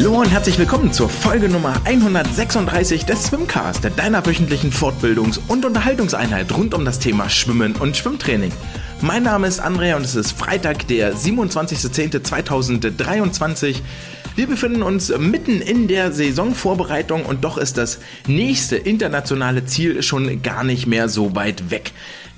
Hallo und herzlich willkommen zur Folge Nummer 136 des Swimcast, deiner wöchentlichen Fortbildungs- und Unterhaltungseinheit rund um das Thema Schwimmen und Schwimmtraining. Mein Name ist Andrea und es ist Freitag, der 27.10.2023. Wir befinden uns mitten in der Saisonvorbereitung und doch ist das nächste internationale Ziel schon gar nicht mehr so weit weg.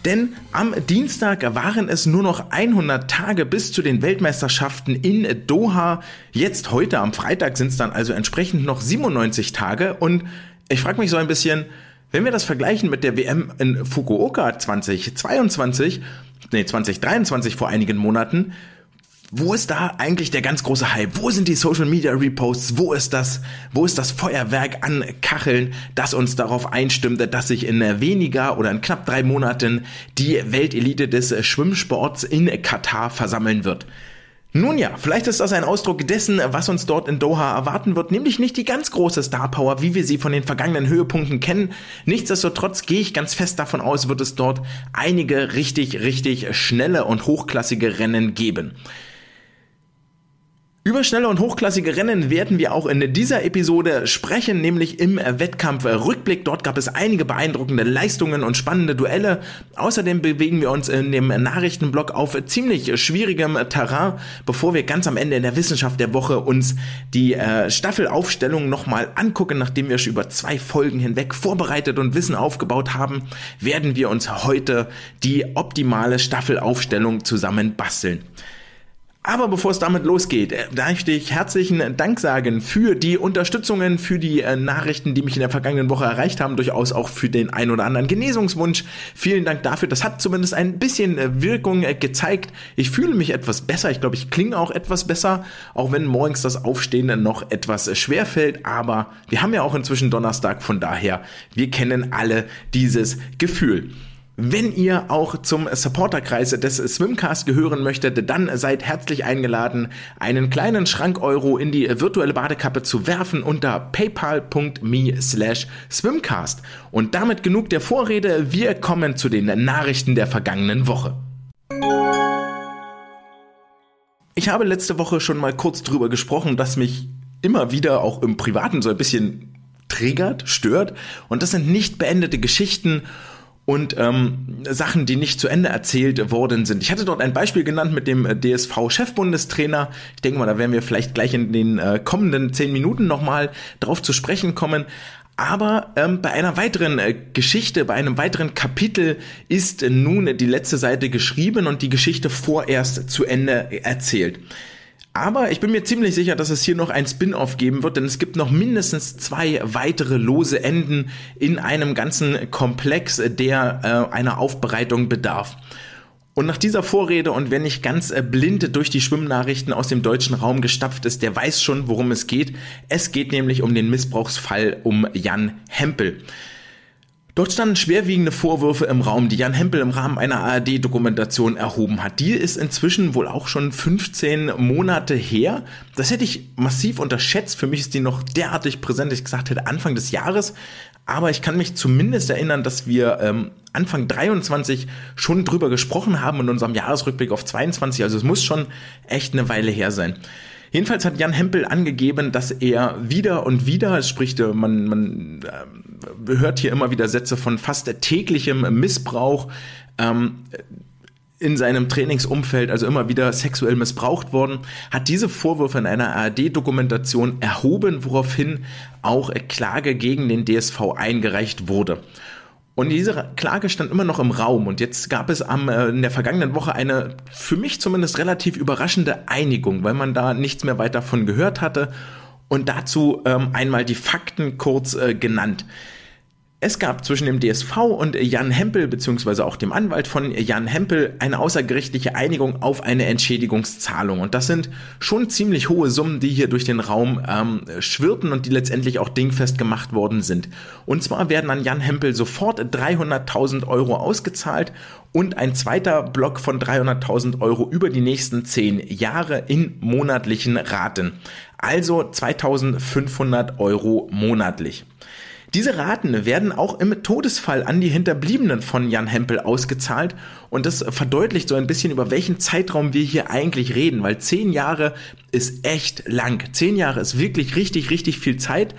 Denn am Dienstag waren es nur noch 100 Tage bis zu den Weltmeisterschaften in Doha. Jetzt heute am Freitag sind es dann also entsprechend noch 97 Tage. Und ich frage mich so ein bisschen, wenn wir das vergleichen mit der WM in Fukuoka 2022, nee 2023 vor einigen Monaten, wo ist da eigentlich der ganz große Hype? Wo sind die Social Media Reposts? Wo ist das, wo ist das Feuerwerk an Kacheln, das uns darauf einstimmte, dass sich in weniger oder in knapp drei Monaten die Weltelite des Schwimmsports in Katar versammeln wird? Nun ja, vielleicht ist das ein Ausdruck dessen, was uns dort in Doha erwarten wird, nämlich nicht die ganz große Star Power, wie wir sie von den vergangenen Höhepunkten kennen. Nichtsdestotrotz gehe ich ganz fest davon aus, wird es dort einige richtig, richtig schnelle und hochklassige Rennen geben. Über schnelle und hochklassige Rennen werden wir auch in dieser Episode sprechen, nämlich im Wettkampf Rückblick. Dort gab es einige beeindruckende Leistungen und spannende Duelle. Außerdem bewegen wir uns in dem Nachrichtenblock auf ziemlich schwierigem Terrain, bevor wir ganz am Ende in der Wissenschaft der Woche uns die äh, Staffelaufstellung nochmal angucken. Nachdem wir schon über zwei Folgen hinweg vorbereitet und Wissen aufgebaut haben, werden wir uns heute die optimale Staffelaufstellung zusammen basteln. Aber bevor es damit losgeht, äh, möchte ich herzlichen Dank sagen für die Unterstützungen, für die äh, Nachrichten, die mich in der vergangenen Woche erreicht haben, durchaus auch für den ein oder anderen Genesungswunsch. Vielen Dank dafür. Das hat zumindest ein bisschen äh, Wirkung gezeigt. Ich fühle mich etwas besser. Ich glaube, ich klinge auch etwas besser, auch wenn morgens das Aufstehen noch etwas schwer fällt. Aber wir haben ja auch inzwischen Donnerstag, von daher, wir kennen alle dieses Gefühl. Wenn ihr auch zum Supporterkreis des Swimcast gehören möchtet, dann seid herzlich eingeladen, einen kleinen Schrank Euro in die virtuelle Badekappe zu werfen unter paypal.me slash swimcast. Und damit genug der Vorrede, wir kommen zu den Nachrichten der vergangenen Woche. Ich habe letzte Woche schon mal kurz drüber gesprochen, dass mich immer wieder auch im Privaten so ein bisschen triggert, stört. Und das sind nicht beendete Geschichten und ähm, Sachen, die nicht zu Ende erzählt worden sind. Ich hatte dort ein Beispiel genannt mit dem äh, DSV-Chefbundestrainer. Ich denke mal, da werden wir vielleicht gleich in den äh, kommenden zehn Minuten nochmal drauf zu sprechen kommen. Aber ähm, bei einer weiteren äh, Geschichte, bei einem weiteren Kapitel ist äh, nun die letzte Seite geschrieben und die Geschichte vorerst zu Ende erzählt. Aber ich bin mir ziemlich sicher, dass es hier noch ein Spin-off geben wird, denn es gibt noch mindestens zwei weitere lose Enden in einem ganzen Komplex, der äh, einer Aufbereitung bedarf. Und nach dieser Vorrede und wenn nicht ganz äh, blind durch die Schwimmnachrichten aus dem deutschen Raum gestapft ist, der weiß schon, worum es geht. Es geht nämlich um den Missbrauchsfall um Jan Hempel. Dort standen schwerwiegende Vorwürfe im Raum, die Jan Hempel im Rahmen einer ARD-Dokumentation erhoben hat. Die ist inzwischen wohl auch schon 15 Monate her. Das hätte ich massiv unterschätzt. Für mich ist die noch derartig präsent, dass ich gesagt hätte Anfang des Jahres. Aber ich kann mich zumindest erinnern, dass wir ähm, Anfang 23 schon drüber gesprochen haben in unserem Jahresrückblick auf 22. Also es muss schon echt eine Weile her sein. Jedenfalls hat Jan Hempel angegeben, dass er wieder und wieder, es spricht, äh, man, man äh, hört hier immer wieder Sätze von fast täglichem Missbrauch, ähm, in seinem Trainingsumfeld also immer wieder sexuell missbraucht worden, hat diese Vorwürfe in einer ARD-Dokumentation erhoben, woraufhin auch Klage gegen den DSV eingereicht wurde. Und diese Klage stand immer noch im Raum. Und jetzt gab es am, äh, in der vergangenen Woche eine für mich zumindest relativ überraschende Einigung, weil man da nichts mehr weiter von gehört hatte. Und dazu ähm, einmal die Fakten kurz äh, genannt. Es gab zwischen dem DSV und Jan Hempel, beziehungsweise auch dem Anwalt von Jan Hempel, eine außergerichtliche Einigung auf eine Entschädigungszahlung. Und das sind schon ziemlich hohe Summen, die hier durch den Raum ähm, schwirrten und die letztendlich auch dingfest gemacht worden sind. Und zwar werden an Jan Hempel sofort 300.000 Euro ausgezahlt und ein zweiter Block von 300.000 Euro über die nächsten zehn Jahre in monatlichen Raten. Also 2.500 Euro monatlich. Diese Raten werden auch im Todesfall an die Hinterbliebenen von Jan Hempel ausgezahlt und das verdeutlicht so ein bisschen, über welchen Zeitraum wir hier eigentlich reden, weil zehn Jahre ist echt lang. Zehn Jahre ist wirklich richtig, richtig viel Zeit.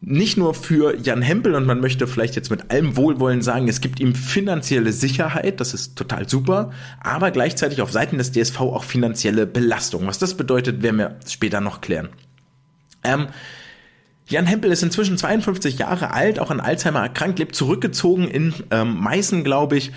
Nicht nur für Jan Hempel und man möchte vielleicht jetzt mit allem Wohlwollen sagen, es gibt ihm finanzielle Sicherheit, das ist total super, aber gleichzeitig auf Seiten des DSV auch finanzielle Belastung. Was das bedeutet, werden wir später noch klären. Ähm, Jan Hempel ist inzwischen 52 Jahre alt, auch an Alzheimer erkrankt, lebt zurückgezogen in ähm, Meißen, glaube ich.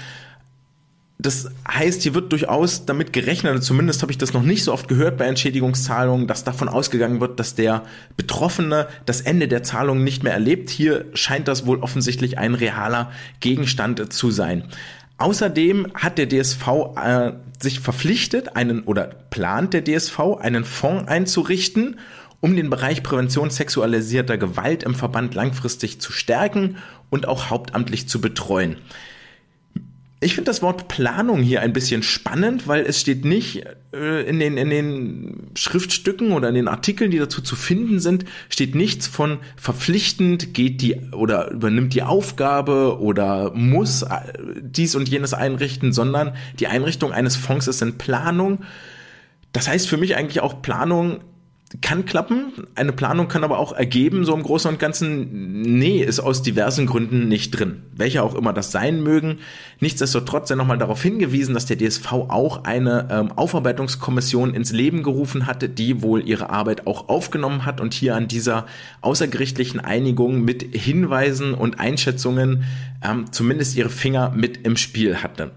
Das heißt, hier wird durchaus damit gerechnet, zumindest habe ich das noch nicht so oft gehört bei Entschädigungszahlungen, dass davon ausgegangen wird, dass der Betroffene das Ende der Zahlung nicht mehr erlebt. Hier scheint das wohl offensichtlich ein realer Gegenstand zu sein. Außerdem hat der DSV äh, sich verpflichtet, einen oder plant der DSV, einen Fonds einzurichten um den Bereich Prävention sexualisierter Gewalt im Verband langfristig zu stärken und auch hauptamtlich zu betreuen. Ich finde das Wort Planung hier ein bisschen spannend, weil es steht nicht äh, in, den, in den Schriftstücken oder in den Artikeln, die dazu zu finden sind, steht nichts von verpflichtend geht die oder übernimmt die Aufgabe oder muss äh, dies und jenes einrichten, sondern die Einrichtung eines Fonds ist in Planung. Das heißt für mich eigentlich auch Planung kann klappen. Eine Planung kann aber auch ergeben, so im Großen und Ganzen, nee, ist aus diversen Gründen nicht drin. Welche auch immer das sein mögen. Nichtsdestotrotz sei nochmal darauf hingewiesen, dass der DSV auch eine ähm, Aufarbeitungskommission ins Leben gerufen hatte, die wohl ihre Arbeit auch aufgenommen hat und hier an dieser außergerichtlichen Einigung mit Hinweisen und Einschätzungen ähm, zumindest ihre Finger mit im Spiel hatte.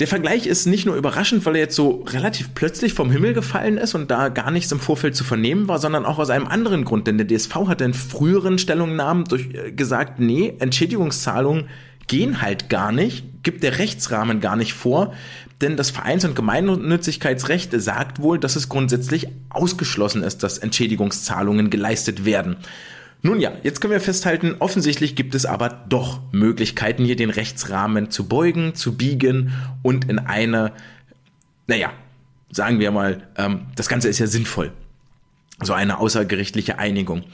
Der Vergleich ist nicht nur überraschend, weil er jetzt so relativ plötzlich vom Himmel gefallen ist und da gar nichts im Vorfeld zu vernehmen war, sondern auch aus einem anderen Grund. Denn der DSV hat in früheren Stellungnahmen durch, äh, gesagt, nee, Entschädigungszahlungen gehen halt gar nicht, gibt der Rechtsrahmen gar nicht vor, denn das Vereins- und Gemeinnützigkeitsrecht sagt wohl, dass es grundsätzlich ausgeschlossen ist, dass Entschädigungszahlungen geleistet werden. Nun ja, jetzt können wir festhalten, offensichtlich gibt es aber doch Möglichkeiten, hier den Rechtsrahmen zu beugen, zu biegen und in eine, naja, sagen wir mal, ähm, das Ganze ist ja sinnvoll. So eine außergerichtliche Einigung.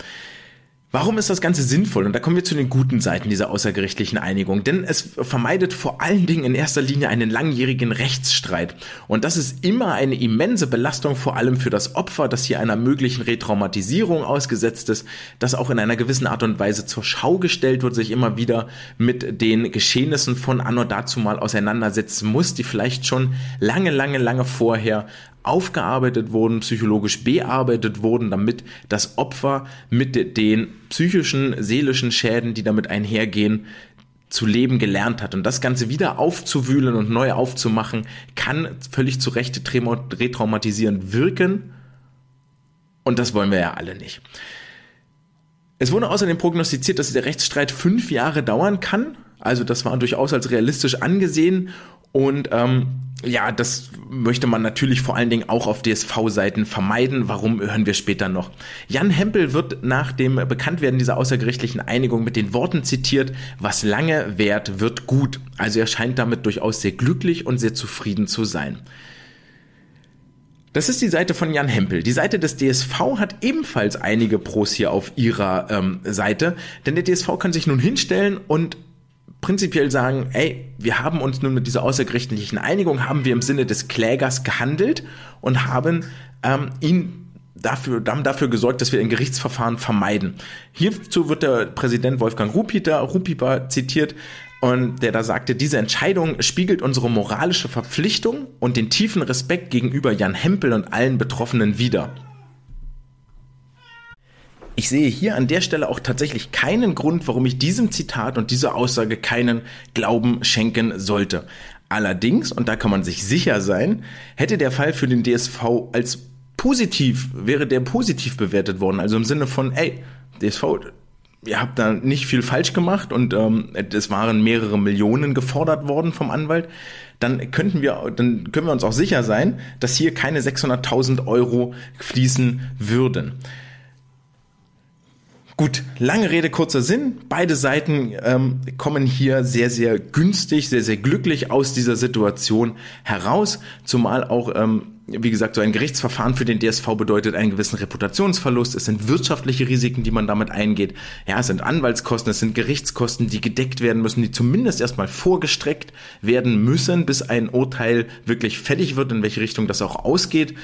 Warum ist das Ganze sinnvoll? Und da kommen wir zu den guten Seiten dieser außergerichtlichen Einigung. Denn es vermeidet vor allen Dingen in erster Linie einen langjährigen Rechtsstreit. Und das ist immer eine immense Belastung, vor allem für das Opfer, das hier einer möglichen Retraumatisierung ausgesetzt ist, das auch in einer gewissen Art und Weise zur Schau gestellt wird, sich immer wieder mit den Geschehnissen von Anno dazu mal auseinandersetzen muss, die vielleicht schon lange, lange, lange vorher aufgearbeitet wurden, psychologisch bearbeitet wurden, damit das Opfer mit den psychischen, seelischen Schäden, die damit einhergehen, zu leben gelernt hat. Und das Ganze wieder aufzuwühlen und neu aufzumachen, kann völlig zu Recht retraumatisierend wirken. Und das wollen wir ja alle nicht. Es wurde außerdem prognostiziert, dass der Rechtsstreit fünf Jahre dauern kann. Also das war durchaus als realistisch angesehen. Und ähm, ja, das möchte man natürlich vor allen Dingen auch auf DSV-Seiten vermeiden. Warum hören wir später noch? Jan Hempel wird nach dem Bekanntwerden dieser außergerichtlichen Einigung mit den Worten zitiert, was lange währt, wird gut. Also er scheint damit durchaus sehr glücklich und sehr zufrieden zu sein. Das ist die Seite von Jan Hempel. Die Seite des DSV hat ebenfalls einige Pros hier auf ihrer ähm, Seite, denn der DSV kann sich nun hinstellen und prinzipiell sagen, ey, wir haben uns nun mit dieser außergerichtlichen Einigung, haben wir im Sinne des Klägers gehandelt und haben ähm, ihn dafür, haben dafür gesorgt, dass wir ein Gerichtsverfahren vermeiden. Hierzu wird der Präsident Wolfgang Rupieper, Rupieper zitiert, und der da sagte, diese Entscheidung spiegelt unsere moralische Verpflichtung und den tiefen Respekt gegenüber Jan Hempel und allen Betroffenen wider. Ich sehe hier an der Stelle auch tatsächlich keinen Grund, warum ich diesem Zitat und dieser Aussage keinen Glauben schenken sollte. Allerdings, und da kann man sich sicher sein, hätte der Fall für den DSV als positiv, wäre der positiv bewertet worden. Also im Sinne von, ey, DSV, ihr habt da nicht viel falsch gemacht und ähm, es waren mehrere Millionen gefordert worden vom Anwalt, dann könnten wir, dann können wir uns auch sicher sein, dass hier keine 600.000 Euro fließen würden. Gut, lange Rede, kurzer Sinn. Beide Seiten ähm, kommen hier sehr, sehr günstig, sehr, sehr glücklich aus dieser Situation heraus, zumal auch ähm, wie gesagt, so ein Gerichtsverfahren für den DSV bedeutet einen gewissen Reputationsverlust. Es sind wirtschaftliche Risiken, die man damit eingeht. Ja, es sind Anwaltskosten, es sind Gerichtskosten, die gedeckt werden müssen, die zumindest erstmal vorgestreckt werden müssen, bis ein Urteil wirklich fertig wird, in welche Richtung das auch ausgeht.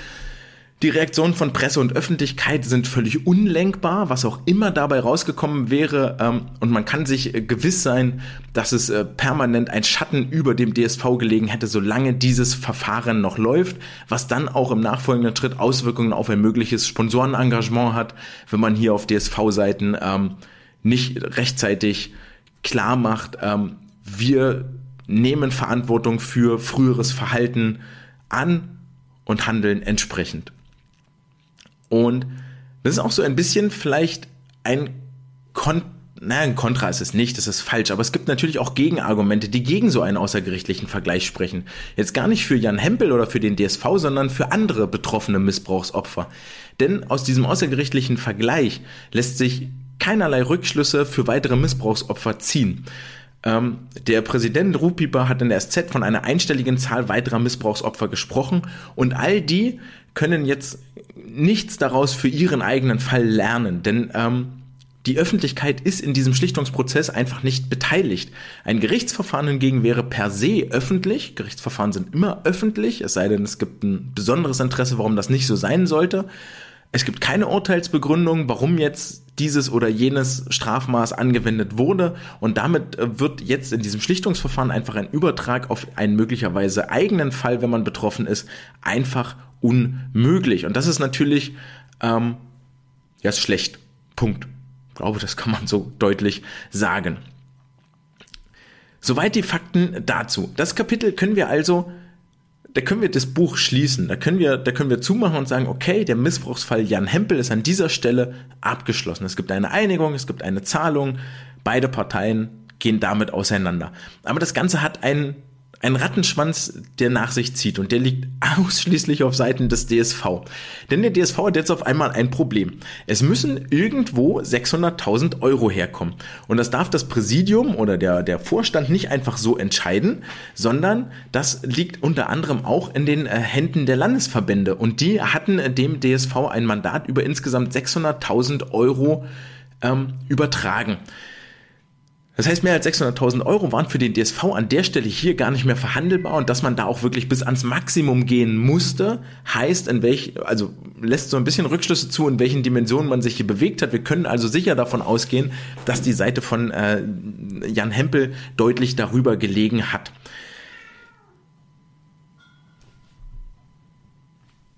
Die Reaktionen von Presse und Öffentlichkeit sind völlig unlenkbar, was auch immer dabei rausgekommen wäre. Ähm, und man kann sich äh, gewiss sein, dass es äh, permanent ein Schatten über dem DSV gelegen hätte, solange dieses Verfahren noch läuft, was dann auch im nachfolgenden Schritt Auswirkungen auf ein mögliches Sponsorenengagement hat, wenn man hier auf DSV-Seiten ähm, nicht rechtzeitig klar macht, ähm, wir nehmen Verantwortung für früheres Verhalten an und handeln entsprechend. Und das ist auch so ein bisschen vielleicht ein Kon naja, ein Kontra ist es nicht, das ist falsch, aber es gibt natürlich auch Gegenargumente, die gegen so einen außergerichtlichen Vergleich sprechen. Jetzt gar nicht für Jan Hempel oder für den DSV, sondern für andere betroffene Missbrauchsopfer. Denn aus diesem außergerichtlichen Vergleich lässt sich keinerlei Rückschlüsse für weitere Missbrauchsopfer ziehen. Ähm, der Präsident Rupiper hat in der SZ von einer einstelligen Zahl weiterer Missbrauchsopfer gesprochen und all die können jetzt nichts daraus für ihren eigenen Fall lernen, denn ähm, die Öffentlichkeit ist in diesem Schlichtungsprozess einfach nicht beteiligt. Ein Gerichtsverfahren hingegen wäre per se öffentlich. Gerichtsverfahren sind immer öffentlich, es sei denn, es gibt ein besonderes Interesse, warum das nicht so sein sollte. Es gibt keine Urteilsbegründung, warum jetzt dieses oder jenes Strafmaß angewendet wurde und damit äh, wird jetzt in diesem Schlichtungsverfahren einfach ein Übertrag auf einen möglicherweise eigenen Fall, wenn man betroffen ist, einfach unmöglich. Und das ist natürlich ähm, ja ist schlecht. Punkt. Ich glaube, das kann man so deutlich sagen. Soweit die Fakten dazu. Das Kapitel können wir also da können wir das Buch schließen. Da können wir, da können wir zumachen und sagen, okay, der Missbrauchsfall Jan Hempel ist an dieser Stelle abgeschlossen. Es gibt eine Einigung, es gibt eine Zahlung. Beide Parteien gehen damit auseinander. Aber das Ganze hat einen ein Rattenschwanz, der nach sich zieht und der liegt ausschließlich auf Seiten des DSV. Denn der DSV hat jetzt auf einmal ein Problem. Es müssen irgendwo 600.000 Euro herkommen. Und das darf das Präsidium oder der, der Vorstand nicht einfach so entscheiden, sondern das liegt unter anderem auch in den äh, Händen der Landesverbände. Und die hatten äh, dem DSV ein Mandat über insgesamt 600.000 Euro ähm, übertragen. Das heißt, mehr als 600.000 Euro waren für den DSV an der Stelle hier gar nicht mehr verhandelbar und dass man da auch wirklich bis ans Maximum gehen musste, heißt, in welch, also lässt so ein bisschen Rückschlüsse zu, in welchen Dimensionen man sich hier bewegt hat. Wir können also sicher davon ausgehen, dass die Seite von äh, Jan Hempel deutlich darüber gelegen hat.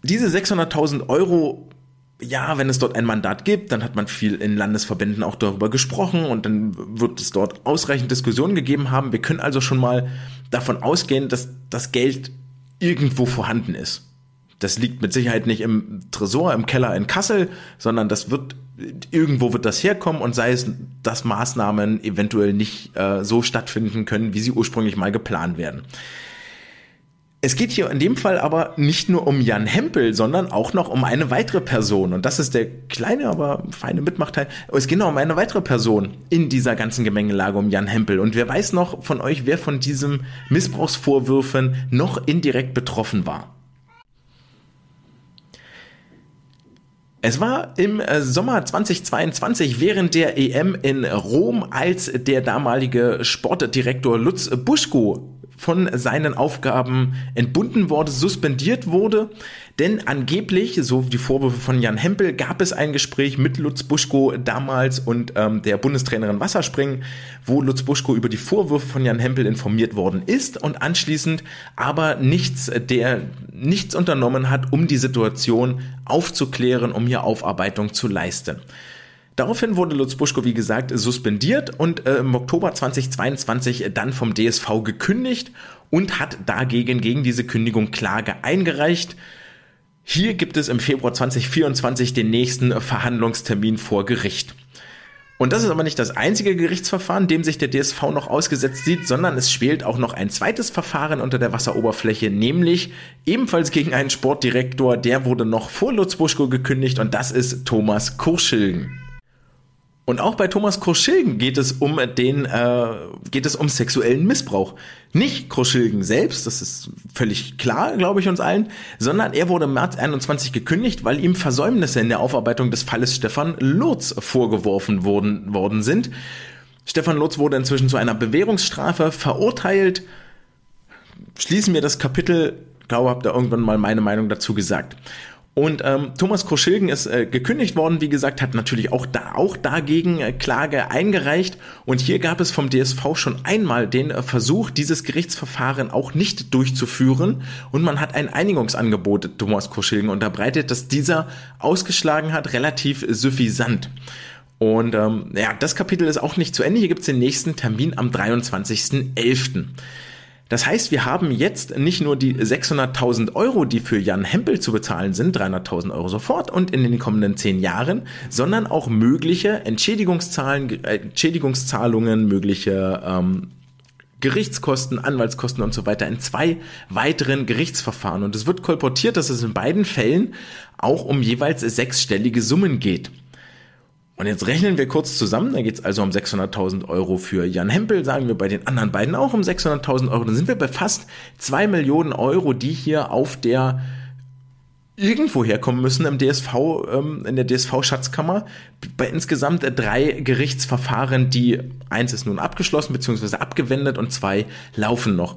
Diese 600.000 Euro ja, wenn es dort ein Mandat gibt, dann hat man viel in Landesverbänden auch darüber gesprochen und dann wird es dort ausreichend Diskussionen gegeben haben. Wir können also schon mal davon ausgehen, dass das Geld irgendwo vorhanden ist. Das liegt mit Sicherheit nicht im Tresor, im Keller in Kassel, sondern das wird irgendwo wird das herkommen und sei es, dass Maßnahmen eventuell nicht äh, so stattfinden können, wie sie ursprünglich mal geplant werden. Es geht hier in dem Fall aber nicht nur um Jan Hempel, sondern auch noch um eine weitere Person. Und das ist der kleine, aber feine Mitmachteil. Es geht noch um eine weitere Person in dieser ganzen Gemengelage um Jan Hempel. Und wer weiß noch von euch, wer von diesem Missbrauchsvorwürfen noch indirekt betroffen war? Es war im äh, Sommer 2022 während der EM in Rom, als der damalige Sportdirektor Lutz Buschko von seinen Aufgaben entbunden wurde, suspendiert wurde. Denn angeblich, so die Vorwürfe von Jan Hempel, gab es ein Gespräch mit Lutz Buschko damals und ähm, der Bundestrainerin Wasserspringen, wo Lutz Buschko über die Vorwürfe von Jan Hempel informiert worden ist und anschließend aber nichts, der nichts unternommen hat, um die Situation aufzuklären, um hier Aufarbeitung zu leisten. Daraufhin wurde Lutz Buschko, wie gesagt, suspendiert und äh, im Oktober 2022 dann vom DSV gekündigt und hat dagegen gegen diese Kündigung Klage eingereicht. Hier gibt es im Februar 2024 den nächsten Verhandlungstermin vor Gericht. Und das ist aber nicht das einzige Gerichtsverfahren, dem sich der DSV noch ausgesetzt sieht, sondern es schwelt auch noch ein zweites Verfahren unter der Wasseroberfläche, nämlich ebenfalls gegen einen Sportdirektor, der wurde noch vor Lutz Buschko gekündigt und das ist Thomas Kurschilgen. Und auch bei Thomas Kroschilgen geht es um den, äh, geht es um sexuellen Missbrauch. Nicht Kroschilgen selbst, das ist völlig klar, glaube ich uns allen, sondern er wurde im März 21 gekündigt, weil ihm Versäumnisse in der Aufarbeitung des Falles Stefan Lotz vorgeworfen worden, worden sind. Stefan Lotz wurde inzwischen zu einer Bewährungsstrafe verurteilt. Schließen wir das Kapitel, glaube, habe da irgendwann mal meine Meinung dazu gesagt. Und ähm, Thomas Kroschilgen ist äh, gekündigt worden, wie gesagt, hat natürlich auch, da, auch dagegen äh, Klage eingereicht. Und hier gab es vom DSV schon einmal den äh, Versuch, dieses Gerichtsverfahren auch nicht durchzuführen. Und man hat ein Einigungsangebot Thomas Kroschilgen unterbreitet, das dieser ausgeschlagen hat, relativ suffisant. Und ähm, ja, das Kapitel ist auch nicht zu Ende. Hier gibt's den nächsten Termin am 23.11. Das heißt, wir haben jetzt nicht nur die 600.000 Euro, die für Jan Hempel zu bezahlen sind, 300.000 Euro sofort und in den kommenden zehn Jahren, sondern auch mögliche Entschädigungszahlen, äh, Entschädigungszahlungen, mögliche ähm, Gerichtskosten, Anwaltskosten und so weiter in zwei weiteren Gerichtsverfahren. Und es wird kolportiert, dass es in beiden Fällen auch um jeweils sechsstellige Summen geht. Und jetzt rechnen wir kurz zusammen, da geht es also um 600.000 Euro für Jan Hempel, sagen wir bei den anderen beiden auch um 600.000 Euro, dann sind wir bei fast 2 Millionen Euro, die hier auf der irgendwo herkommen müssen im DSV, ähm, in der DSV-Schatzkammer, bei insgesamt drei Gerichtsverfahren, die eins ist nun abgeschlossen bzw. abgewendet und zwei laufen noch.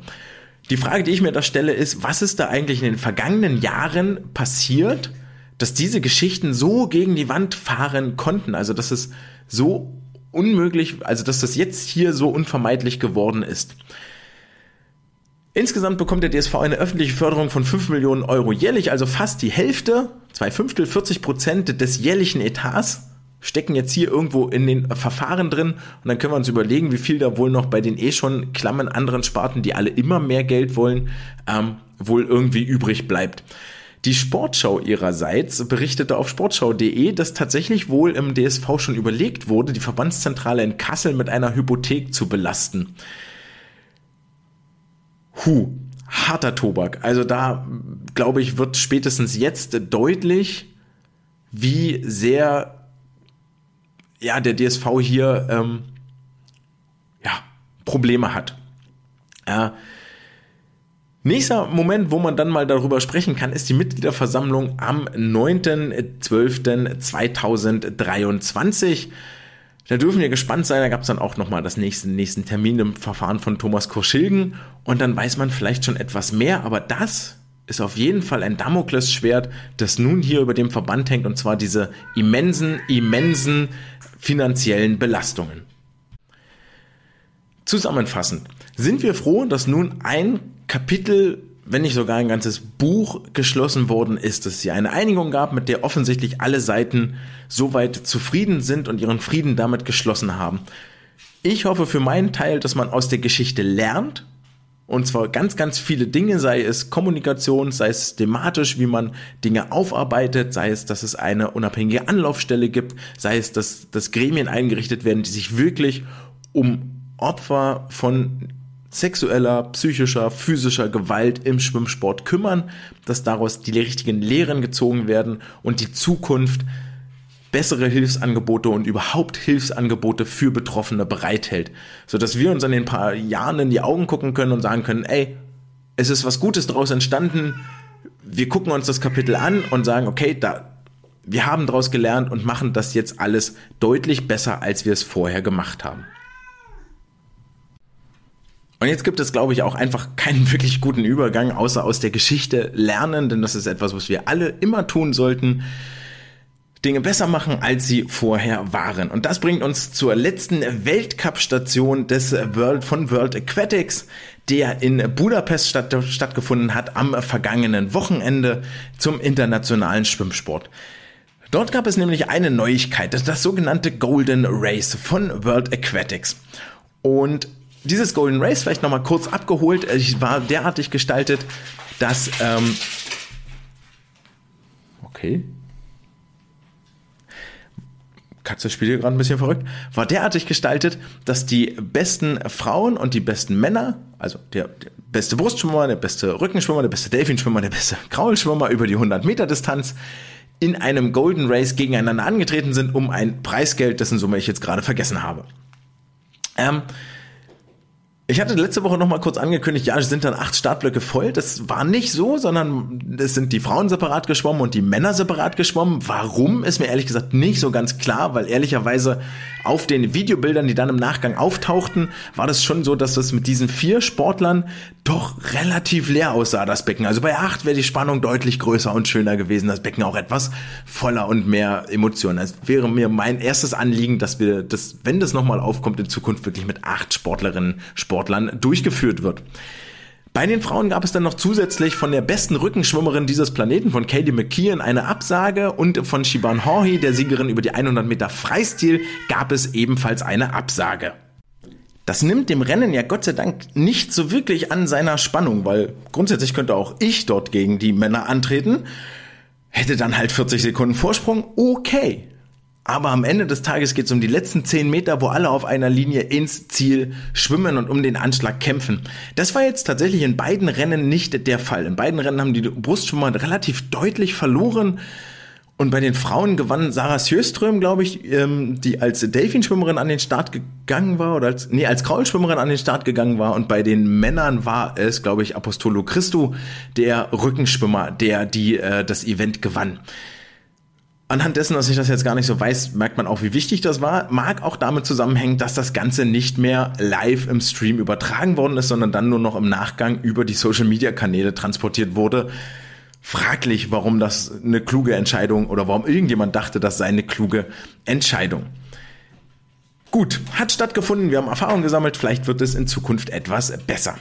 Die Frage, die ich mir da stelle, ist, was ist da eigentlich in den vergangenen Jahren passiert, dass diese Geschichten so gegen die Wand fahren konnten. Also, dass es so unmöglich, also dass das jetzt hier so unvermeidlich geworden ist. Insgesamt bekommt der DSV eine öffentliche Förderung von 5 Millionen Euro jährlich, also fast die Hälfte, zwei Fünftel, 40 Prozent des jährlichen Etats stecken jetzt hier irgendwo in den Verfahren drin und dann können wir uns überlegen, wie viel da wohl noch bei den eh schon klammen anderen Sparten, die alle immer mehr Geld wollen, ähm, wohl irgendwie übrig bleibt. Die Sportschau ihrerseits berichtete auf sportschau.de, dass tatsächlich wohl im DSV schon überlegt wurde, die Verbandszentrale in Kassel mit einer Hypothek zu belasten. Huh, harter Tobak. Also da, glaube ich, wird spätestens jetzt deutlich, wie sehr ja, der DSV hier ähm, ja, Probleme hat. Ja, Nächster Moment, wo man dann mal darüber sprechen kann, ist die Mitgliederversammlung am 9.12.2023. Da dürfen wir gespannt sein. Da gab es dann auch nochmal das nächste, nächsten Termin im Verfahren von Thomas Kurschilgen. Und dann weiß man vielleicht schon etwas mehr. Aber das ist auf jeden Fall ein Damoklesschwert, das nun hier über dem Verband hängt. Und zwar diese immensen, immensen finanziellen Belastungen. Zusammenfassend sind wir froh, dass nun ein Kapitel, wenn nicht sogar ein ganzes Buch geschlossen worden ist, dass es hier eine Einigung gab, mit der offensichtlich alle Seiten soweit zufrieden sind und ihren Frieden damit geschlossen haben. Ich hoffe für meinen Teil, dass man aus der Geschichte lernt, und zwar ganz, ganz viele Dinge, sei es Kommunikation, sei es thematisch, wie man Dinge aufarbeitet, sei es, dass es eine unabhängige Anlaufstelle gibt, sei es, dass, dass Gremien eingerichtet werden, die sich wirklich um Opfer von sexueller, psychischer, physischer Gewalt im Schwimmsport kümmern, dass daraus die richtigen Lehren gezogen werden und die Zukunft bessere Hilfsangebote und überhaupt Hilfsangebote für Betroffene bereithält, so dass wir uns in den paar Jahren in die Augen gucken können und sagen können, ey, es ist was Gutes daraus entstanden. Wir gucken uns das Kapitel an und sagen, okay, da wir haben daraus gelernt und machen das jetzt alles deutlich besser, als wir es vorher gemacht haben. Und jetzt gibt es, glaube ich, auch einfach keinen wirklich guten Übergang, außer aus der Geschichte lernen, denn das ist etwas, was wir alle immer tun sollten. Dinge besser machen, als sie vorher waren. Und das bringt uns zur letzten Weltcup-Station des World von World Aquatics, der in Budapest statt, stattgefunden hat am vergangenen Wochenende zum internationalen Schwimmsport. Dort gab es nämlich eine Neuigkeit, das, sogenannte Golden Race von World Aquatics. Und dieses Golden Race vielleicht nochmal kurz abgeholt. Ich war derartig gestaltet, dass ähm, okay. Katze spielt hier gerade ein bisschen verrückt, war derartig gestaltet, dass die besten Frauen und die besten Männer, also der, der beste Brustschwimmer, der beste Rückenschwimmer, der beste Delfinschwimmer, der beste Kraulschwimmer über die 100 Meter Distanz, in einem Golden Race gegeneinander angetreten sind um ein Preisgeld, dessen Summe ich jetzt gerade vergessen habe. Ähm, ich hatte letzte Woche noch mal kurz angekündigt, ja, es sind dann acht Startblöcke voll. Das war nicht so, sondern es sind die Frauen separat geschwommen und die Männer separat geschwommen. Warum ist mir ehrlich gesagt nicht so ganz klar, weil ehrlicherweise auf den Videobildern, die dann im Nachgang auftauchten, war das schon so, dass das mit diesen vier Sportlern doch relativ leer aussah, das Becken. Also bei acht wäre die Spannung deutlich größer und schöner gewesen, das Becken auch etwas voller und mehr Emotionen. Es wäre mir mein erstes Anliegen, dass wir das, wenn das nochmal aufkommt, in Zukunft wirklich mit acht Sportlerinnen, Sportlern durchgeführt wird. Bei den Frauen gab es dann noch zusätzlich von der besten Rückenschwimmerin dieses Planeten, von Katie McKeon, eine Absage und von Shiban Horhi, der Siegerin über die 100 Meter Freistil, gab es ebenfalls eine Absage. Das nimmt dem Rennen ja Gott sei Dank nicht so wirklich an seiner Spannung, weil grundsätzlich könnte auch ich dort gegen die Männer antreten, hätte dann halt 40 Sekunden Vorsprung, okay. Aber am Ende des Tages geht es um die letzten 10 Meter, wo alle auf einer Linie ins Ziel schwimmen und um den Anschlag kämpfen. Das war jetzt tatsächlich in beiden Rennen nicht der Fall. In beiden Rennen haben die Brustschwimmer relativ deutlich verloren. Und bei den Frauen gewann Sarah Sjöström, glaube ich, ähm, die als Delfinschwimmerin an den Start gegangen war oder als nee als Kraulschwimmerin an den Start gegangen war. Und bei den Männern war es, glaube ich, Apostolo Christo, der Rückenschwimmer, der die äh, das Event gewann anhand dessen, dass ich das jetzt gar nicht so weiß, merkt man auch, wie wichtig das war. Mag auch damit zusammenhängen, dass das Ganze nicht mehr live im Stream übertragen worden ist, sondern dann nur noch im Nachgang über die Social-Media-Kanäle transportiert wurde. Fraglich, warum das eine kluge Entscheidung oder warum irgendjemand dachte, das sei eine kluge Entscheidung. Gut, hat stattgefunden, wir haben Erfahrung gesammelt, vielleicht wird es in Zukunft etwas besser.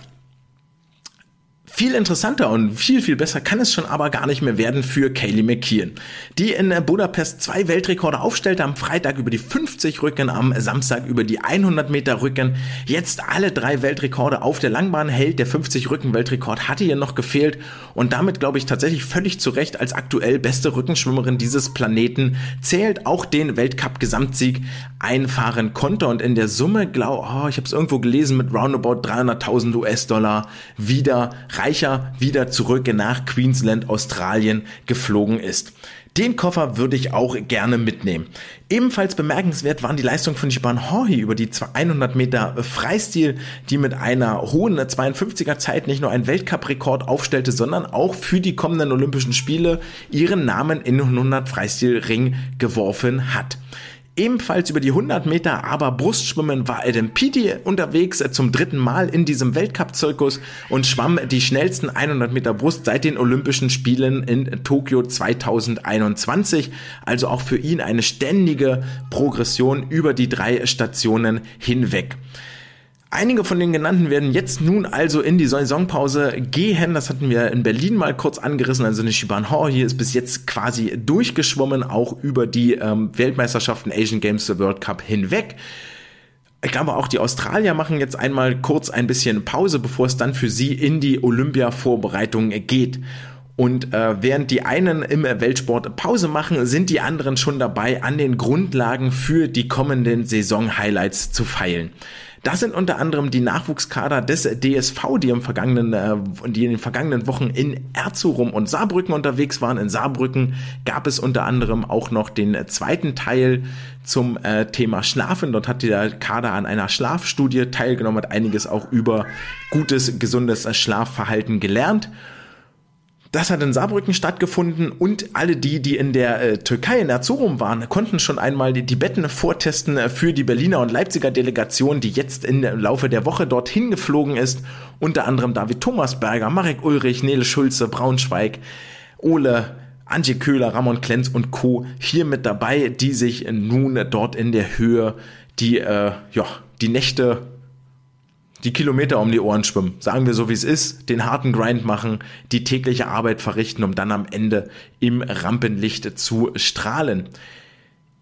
Viel interessanter und viel, viel besser kann es schon aber gar nicht mehr werden für Kaylee McKeon, die in Budapest zwei Weltrekorde aufstellte, am Freitag über die 50 Rücken, am Samstag über die 100 Meter Rücken, jetzt alle drei Weltrekorde auf der Langbahn hält. Der 50 Rücken Weltrekord hatte ihr noch gefehlt und damit glaube ich tatsächlich völlig zu Recht als aktuell beste Rückenschwimmerin dieses Planeten zählt auch den Weltcup Gesamtsieg einfahren konnte und in der Summe glaube oh, ich habe es irgendwo gelesen mit roundabout 300.000 US-Dollar wieder Reicher wieder zurück nach Queensland, Australien geflogen ist. Den Koffer würde ich auch gerne mitnehmen. Ebenfalls bemerkenswert waren die Leistungen von Jiban Horhi über die 100 Meter Freistil, die mit einer hohen 52er Zeit nicht nur einen Weltcup-Rekord aufstellte, sondern auch für die kommenden Olympischen Spiele ihren Namen in 100 Freistilring geworfen hat. Ebenfalls über die 100 Meter aber Brustschwimmen war Adam Peaty unterwegs äh, zum dritten Mal in diesem Weltcup-Zirkus und schwamm die schnellsten 100 Meter Brust seit den Olympischen Spielen in Tokio 2021. Also auch für ihn eine ständige Progression über die drei Stationen hinweg. Einige von den genannten werden jetzt nun also in die Saisonpause gehen. Das hatten wir in Berlin mal kurz angerissen. Also eine Shiban Hor hier ist bis jetzt quasi durchgeschwommen, auch über die ähm, Weltmeisterschaften Asian Games the World Cup hinweg. Ich glaube, auch die Australier machen jetzt einmal kurz ein bisschen Pause, bevor es dann für sie in die Olympia-Vorbereitung geht. Und äh, während die einen im Weltsport Pause machen, sind die anderen schon dabei, an den Grundlagen für die kommenden Saison-Highlights zu feilen. Das sind unter anderem die Nachwuchskader des DSV, die im vergangenen, äh, die in den vergangenen Wochen in Erzurum und Saarbrücken unterwegs waren. In Saarbrücken gab es unter anderem auch noch den zweiten Teil zum äh, Thema Schlafen. Dort hat der Kader an einer Schlafstudie teilgenommen, hat einiges auch über gutes, gesundes Schlafverhalten gelernt. Das hat in Saarbrücken stattgefunden und alle die, die in der äh, Türkei in Erzurum waren, konnten schon einmal die, die Betten vortesten äh, für die Berliner und Leipziger Delegation, die jetzt im Laufe der Woche dorthin geflogen ist. Unter anderem David Thomasberger, Marek Ulrich, Nele Schulze, Braunschweig, Ole, Antje Köhler, Ramon Klenz und Co. hier mit dabei, die sich nun dort in der Höhe die, äh, ja, die Nächte die Kilometer um die Ohren schwimmen. Sagen wir so, wie es ist, den harten Grind machen, die tägliche Arbeit verrichten, um dann am Ende im Rampenlicht zu strahlen.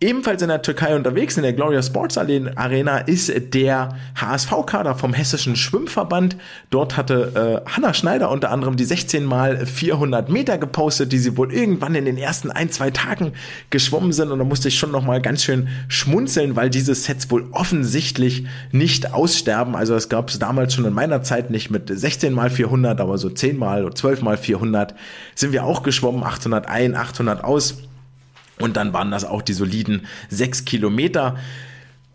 Ebenfalls in der Türkei unterwegs, in der Gloria Sports Arena, ist der HSV-Kader vom Hessischen Schwimmverband. Dort hatte äh, Hanna Schneider unter anderem die 16 mal 400 Meter gepostet, die sie wohl irgendwann in den ersten ein, zwei Tagen geschwommen sind. Und da musste ich schon nochmal ganz schön schmunzeln, weil diese Sets wohl offensichtlich nicht aussterben. Also das gab es damals schon in meiner Zeit nicht mit 16 mal 400, aber so 10 mal oder 12 mal 400 sind wir auch geschwommen, 800 ein, 800 aus Und dann waren das auch die soliden sechs Kilometer.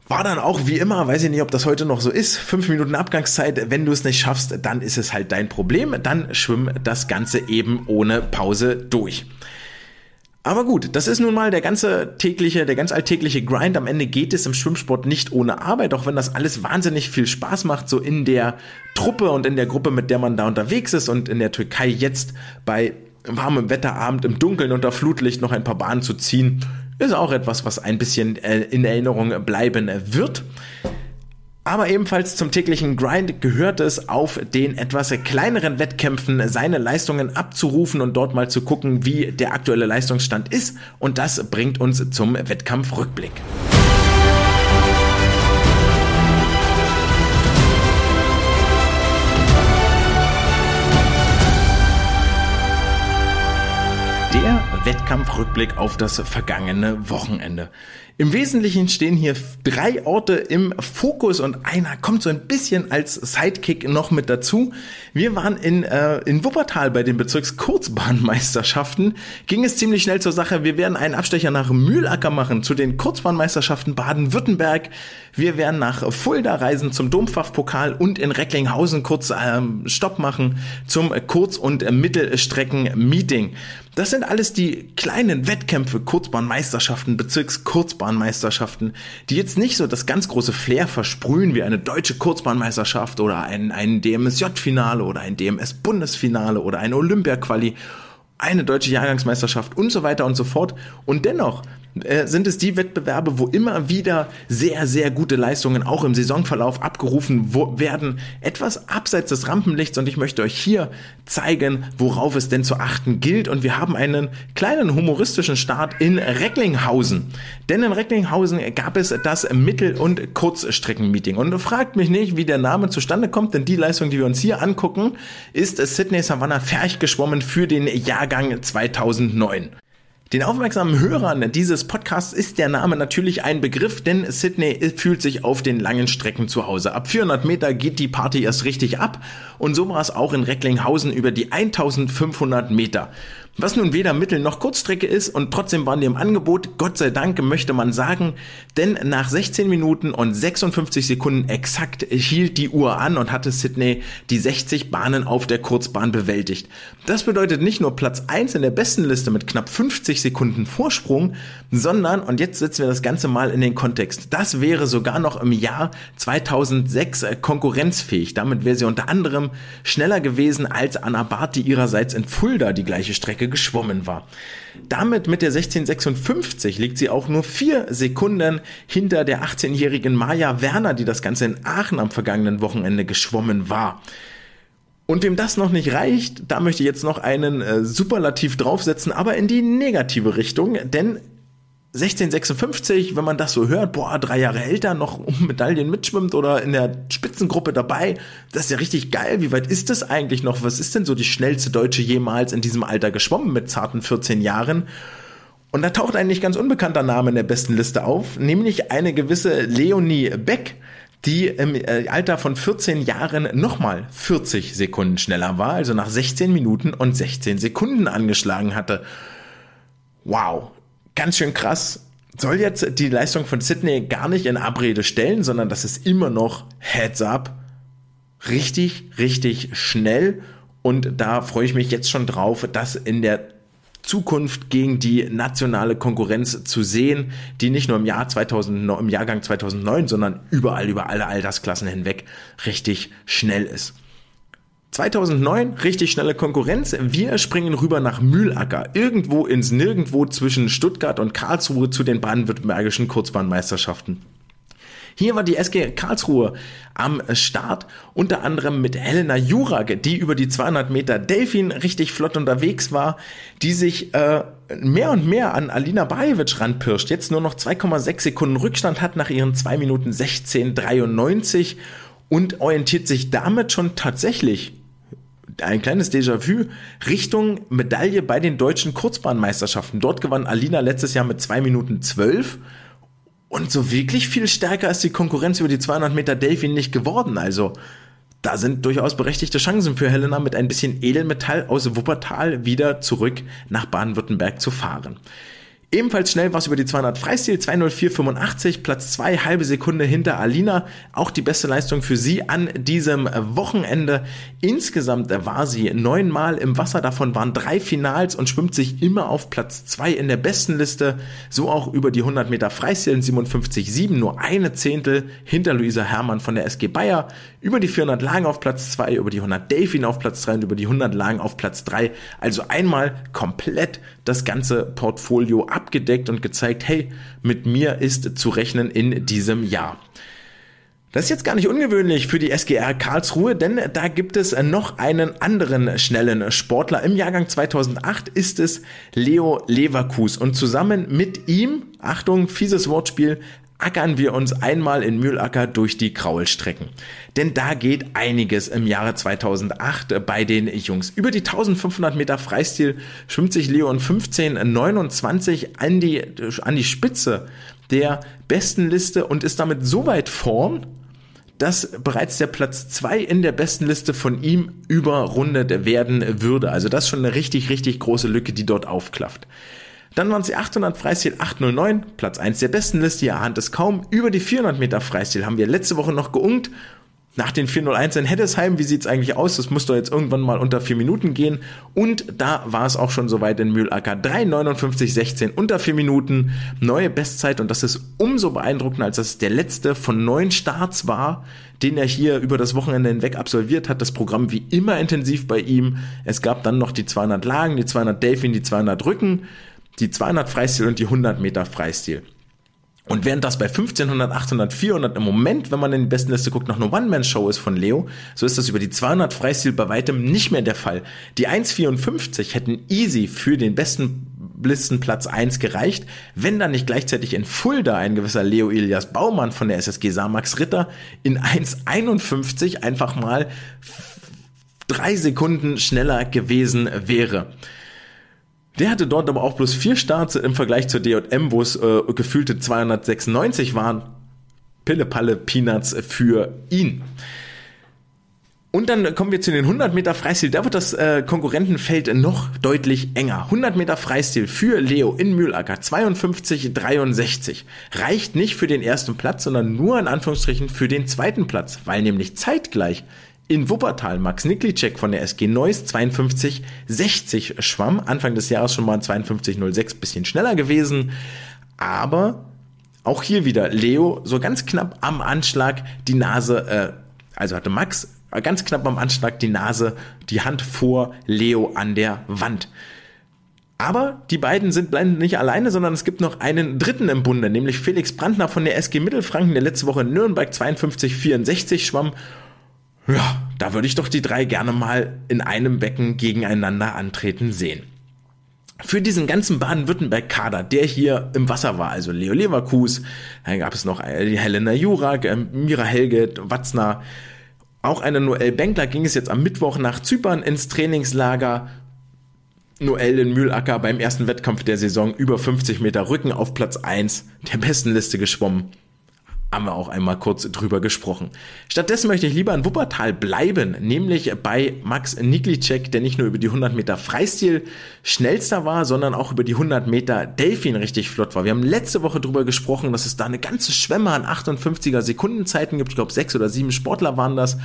War dann auch wie immer, weiß ich nicht, ob das heute noch so ist, fünf Minuten Abgangszeit. Wenn du es nicht schaffst, dann ist es halt dein Problem. Dann schwimm das Ganze eben ohne Pause durch. Aber gut, das ist nun mal der ganze tägliche, der ganz alltägliche Grind. Am Ende geht es im Schwimmsport nicht ohne Arbeit, auch wenn das alles wahnsinnig viel Spaß macht, so in der Truppe und in der Gruppe, mit der man da unterwegs ist und in der Türkei jetzt bei warmem Wetterabend im Dunkeln unter Flutlicht noch ein paar Bahnen zu ziehen, ist auch etwas, was ein bisschen äh, in Erinnerung bleiben wird. Aber ebenfalls zum täglichen Grind gehört es, auf den etwas kleineren Wettkämpfen seine Leistungen abzurufen und dort mal zu gucken, wie der aktuelle Leistungsstand ist. Und das bringt uns zum Wettkampfrückblick. Wettkampfrückblick auf das vergangene Wochenende. Im Wesentlichen stehen hier drei Orte im Fokus und einer kommt so ein bisschen als Sidekick noch mit dazu. Wir waren in, äh, in Wuppertal bei den Bezirkskurzbahnmeisterschaften. Ging es ziemlich schnell zur Sache. Wir werden einen Abstecher nach Mühlacker machen zu den Kurzbahnmeisterschaften Baden-Württemberg. Wir werden nach Fulda reisen zum Domfachpokal und in Recklinghausen kurz ähm, Stopp machen zum Kurz- und Mittelstrecken-Meeting. Das sind alles die kleinen Wettkämpfe, Kurzbahnmeisterschaften, Bezirkskurzbahnmeisterschaften, die jetzt nicht so das ganz große Flair versprühen wie eine deutsche Kurzbahnmeisterschaft oder ein, ein DMSJ-Finale oder ein DMS-Bundesfinale oder eine Olympia-Quali eine deutsche Jahrgangsmeisterschaft und so weiter und so fort. Und dennoch äh, sind es die Wettbewerbe, wo immer wieder sehr, sehr gute Leistungen auch im Saisonverlauf abgerufen werden. Etwas abseits des Rampenlichts und ich möchte euch hier zeigen, worauf es denn zu achten gilt. Und wir haben einen kleinen humoristischen Start in Recklinghausen. Denn in Recklinghausen gab es das Mittel- und Kurzstreckenmeeting. Und fragt mich nicht, wie der Name zustande kommt, denn die Leistung, die wir uns hier angucken, ist Sydney Savannah Ferch geschwommen für den Jahrgang 2009. Den aufmerksamen Hörern dieses Podcasts ist der Name natürlich ein Begriff, denn Sydney fühlt sich auf den langen Strecken zu Hause. Ab 400 Meter geht die Party erst richtig ab und so war es auch in Recklinghausen über die 1500 Meter. Was nun weder Mittel- noch Kurzstrecke ist und trotzdem waren die im Angebot, Gott sei Dank möchte man sagen, denn nach 16 Minuten und 56 Sekunden exakt hielt die Uhr an und hatte Sydney die 60 Bahnen auf der Kurzbahn bewältigt. Das bedeutet nicht nur Platz 1 in der besten Liste mit knapp 50 Sekunden Vorsprung, sondern, und jetzt setzen wir das Ganze mal in den Kontext, das wäre sogar noch im Jahr 2006 konkurrenzfähig. Damit wäre sie unter anderem schneller gewesen als Anna Barth, ihrerseits in Fulda die gleiche Strecke geschwommen war. Damit mit der 1656 liegt sie auch nur vier Sekunden hinter der 18-jährigen Maja Werner, die das Ganze in Aachen am vergangenen Wochenende geschwommen war. Und wem das noch nicht reicht, da möchte ich jetzt noch einen äh, Superlativ draufsetzen, aber in die negative Richtung, denn 1656, wenn man das so hört, boah, drei Jahre älter, noch um Medaillen mitschwimmt oder in der Spitzengruppe dabei, das ist ja richtig geil. Wie weit ist das eigentlich noch? Was ist denn so die schnellste Deutsche jemals in diesem Alter geschwommen mit zarten 14 Jahren? Und da taucht ein nicht ganz unbekannter Name in der besten Liste auf, nämlich eine gewisse Leonie Beck, die im äh, Alter von 14 Jahren nochmal 40 Sekunden schneller war, also nach 16 Minuten und 16 Sekunden angeschlagen hatte. Wow, ganz schön krass. Soll jetzt die Leistung von Sydney gar nicht in Abrede stellen, sondern das ist immer noch Heads up. Richtig, richtig schnell. Und da freue ich mich jetzt schon drauf, das in der Zukunft gegen die nationale Konkurrenz zu sehen, die nicht nur im Jahr 2009, im Jahrgang 2009, sondern überall über alle Altersklassen hinweg richtig schnell ist. 2009, richtig schnelle Konkurrenz. Wir springen rüber nach Mühlacker, irgendwo ins Nirgendwo zwischen Stuttgart und Karlsruhe zu den baden-württembergischen Kurzbahnmeisterschaften. Hier war die SG Karlsruhe am Start, unter anderem mit Helena Jurak, die über die 200 Meter Delfin richtig flott unterwegs war, die sich äh, mehr und mehr an Alina Bajevic ranpirscht, jetzt nur noch 2,6 Sekunden Rückstand hat nach ihren 2 Minuten 16,93 und orientiert sich damit schon tatsächlich ein kleines Déjà-vu Richtung Medaille bei den deutschen Kurzbahnmeisterschaften. Dort gewann Alina letztes Jahr mit 2 Minuten 12 und so wirklich viel stärker ist die Konkurrenz über die 200 Meter Delfin nicht geworden. Also da sind durchaus berechtigte Chancen für Helena mit ein bisschen Edelmetall aus Wuppertal wieder zurück nach Baden-Württemberg zu fahren. Ebenfalls schnell war es über die 200 Freistil, 204,85, Platz 2, halbe Sekunde hinter Alina. Auch die beste Leistung für sie an diesem Wochenende. Insgesamt war sie neunmal im Wasser, davon waren drei Finals und schwimmt sich immer auf Platz 2 in der besten Liste. So auch über die 100 Meter Freistil in 57,7, nur eine Zehntel hinter Luisa Hermann von der SG Bayer. Über die 400 Lagen auf Platz 2, über die 100 Delfin auf Platz 3 und über die 100 Lagen auf Platz 3. Also einmal komplett das ganze Portfolio abgedeckt und gezeigt, hey, mit mir ist zu rechnen in diesem Jahr. Das ist jetzt gar nicht ungewöhnlich für die SGR Karlsruhe, denn da gibt es noch einen anderen schnellen Sportler. Im Jahrgang 2008 ist es Leo Leverkus und zusammen mit ihm, Achtung, fieses Wortspiel, ackern wir uns einmal in Mühlacker durch die Kraulstrecken. Denn da geht einiges im Jahre 2008 bei den Jungs. Über die 1500 Meter Freistil schwimmt sich Leon 1529 an die, an die Spitze der besten Liste und ist damit so weit vorn, dass bereits der Platz 2 in der besten Liste von ihm überrundet werden würde. Also das ist schon eine richtig, richtig große Lücke, die dort aufklafft. Dann waren sie 800 Freistil 809, Platz 1 der besten Liste, ihr ahnt es kaum. Über die 400 Meter Freistil haben wir letzte Woche noch geungt. Nach den 401 in Heddesheim, wie sieht's eigentlich aus? Das muss doch jetzt irgendwann mal unter 4 Minuten gehen. Und da war es auch schon soweit in Mühlacker. 3,59,16 unter 4 Minuten. Neue Bestzeit und das ist umso beeindruckender, als das der letzte von neun Starts war, den er hier über das Wochenende hinweg absolviert hat. Das Programm wie immer intensiv bei ihm. Es gab dann noch die 200 Lagen, die 200 Delfin, die 200 Rücken die 200 Freistil und die 100 Meter Freistil. Und während das bei 1500, 800, 400 im Moment, wenn man in die besten Liste guckt, noch eine One-Man-Show ist von Leo, so ist das über die 200 Freistil bei weitem nicht mehr der Fall. Die 1,54 hätten easy für den besten Listenplatz 1 gereicht, wenn dann nicht gleichzeitig in Fulda ein gewisser Leo Ilias Baumann von der SSG Samax Ritter in 1,51 einfach mal drei Sekunden schneller gewesen wäre. Der hatte dort aber auch bloß vier Starts im Vergleich zur DJM, wo es äh, gefühlte 296 waren. Pille-Palle Peanuts für ihn. Und dann kommen wir zu den 100 Meter Freistil. Da wird das äh, Konkurrentenfeld noch deutlich enger. 100 Meter Freistil für Leo in Mühlacker 52,63 reicht nicht für den ersten Platz, sondern nur in Anführungsstrichen für den zweiten Platz, weil nämlich zeitgleich in Wuppertal Max Niklicek von der SG Neuss 52,60 schwamm. Anfang des Jahres schon mal 52,06, bisschen schneller gewesen. Aber auch hier wieder Leo so ganz knapp am Anschlag die Nase, äh, also hatte Max ganz knapp am Anschlag die Nase, die Hand vor Leo an der Wand. Aber die beiden sind nicht alleine, sondern es gibt noch einen dritten im Bunde, nämlich Felix Brandner von der SG Mittelfranken, der letzte Woche in Nürnberg 52,64 schwamm ja, da würde ich doch die drei gerne mal in einem Becken gegeneinander antreten sehen. Für diesen ganzen Baden-Württemberg-Kader, der hier im Wasser war, also Leo Leverkus, dann gab es noch die Helena Jurak, äh, Mira Helge, Watzner, auch eine Noel Benkler ging es jetzt am Mittwoch nach Zypern ins Trainingslager. Noel in Mühlacker beim ersten Wettkampf der Saison über 50 Meter Rücken auf Platz 1 der besten Liste geschwommen haben wir auch einmal kurz drüber gesprochen. Stattdessen möchte ich lieber in Wuppertal bleiben, nämlich bei Max Niklicek, der nicht nur über die 100 Meter Freistil schnellster war, sondern auch über die 100 Meter Delfin richtig flott war. Wir haben letzte Woche drüber gesprochen, dass es da eine ganze Schwemme an 58er Sekundenzeiten gibt. Ich glaube, sechs oder sieben Sportler waren das.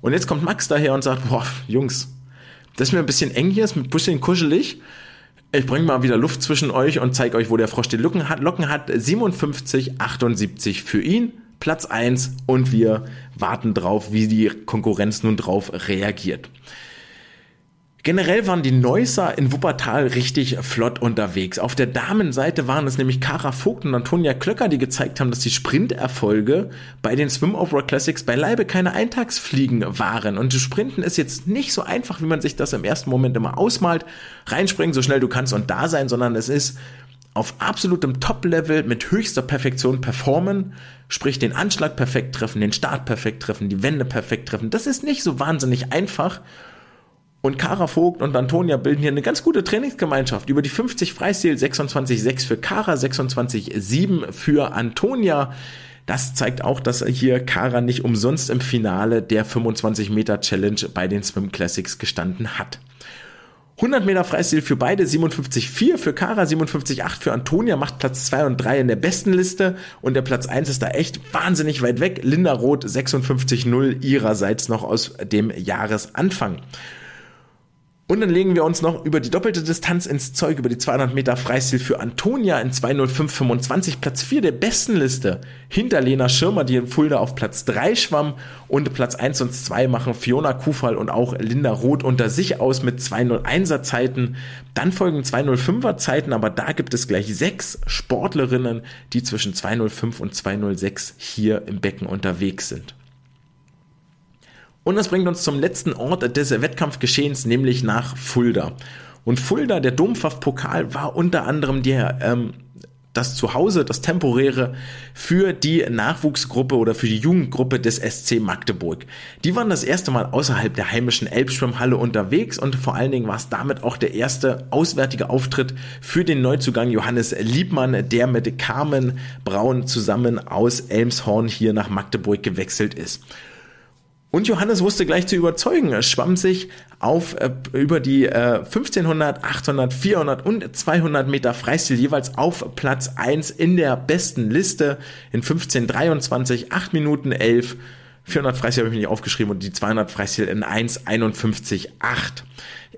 Und jetzt kommt Max daher und sagt, boah, Jungs, das ist mir ein bisschen eng hier, ist ein bisschen kuschelig ich bringe mal wieder Luft zwischen euch und zeige euch, wo der Frosch die Locken hat. Locken hat 57, 78 für ihn, Platz 1 und wir warten drauf, wie die Konkurrenz nun drauf reagiert. Generell waren die Neusser in Wuppertal richtig flott unterwegs. Auf der Damenseite waren es nämlich Kara Vogt und Antonia Klöcker, die gezeigt haben, dass die Sprinterfolge bei den Swim Over Classics beileibe keine Eintagsfliegen waren. Und Sprinten ist jetzt nicht so einfach, wie man sich das im ersten Moment immer ausmalt. Reinspringen, so schnell du kannst und da sein, sondern es ist auf absolutem Top-Level mit höchster Perfektion performen, sprich den Anschlag perfekt treffen, den Start perfekt treffen, die Wände perfekt treffen. Das ist nicht so wahnsinnig einfach und Kara Vogt und Antonia bilden hier eine ganz gute Trainingsgemeinschaft. Über die 50 Freistil 26,6 für Kara, 26,7 für Antonia. Das zeigt auch, dass hier Kara nicht umsonst im Finale der 25 Meter Challenge bei den Swim Classics gestanden hat. 100 Meter Freistil für beide, 57,4 für Kara, 57,8 für Antonia, macht Platz 2 und 3 in der besten Liste und der Platz 1 ist da echt wahnsinnig weit weg. Linda Roth 56,0 ihrerseits noch aus dem Jahresanfang. Und dann legen wir uns noch über die doppelte Distanz ins Zeug, über die 200 Meter Freistil für Antonia in 2.05.25, Platz 4 der besten Liste. Hinter Lena Schirmer, die in Fulda auf Platz 3 schwamm. Und Platz 1 und 2 machen Fiona Kufall und auch Linda Roth unter sich aus mit 2.01er Zeiten. Dann folgen 2.05er Zeiten, aber da gibt es gleich sechs Sportlerinnen, die zwischen 2.05 und 2.06 hier im Becken unterwegs sind. Und das bringt uns zum letzten Ort des Wettkampfgeschehens, nämlich nach Fulda. Und Fulda, der Domfach-Pokal, war unter anderem der, ähm, das Zuhause, das temporäre für die Nachwuchsgruppe oder für die Jugendgruppe des SC Magdeburg. Die waren das erste Mal außerhalb der heimischen Elbschwimmhalle unterwegs und vor allen Dingen war es damit auch der erste auswärtige Auftritt für den Neuzugang Johannes Liebmann, der mit Carmen Braun zusammen aus Elmshorn hier nach Magdeburg gewechselt ist. Und Johannes wusste gleich zu überzeugen. Er schwamm sich auf äh, über die äh, 1500, 800, 400 und 200 Meter Freistil jeweils auf Platz 1 in der besten Liste in 1523, 8 Minuten 11. 400 Freistil habe ich mir nicht aufgeschrieben und die 200 Freistil in 1,51,8.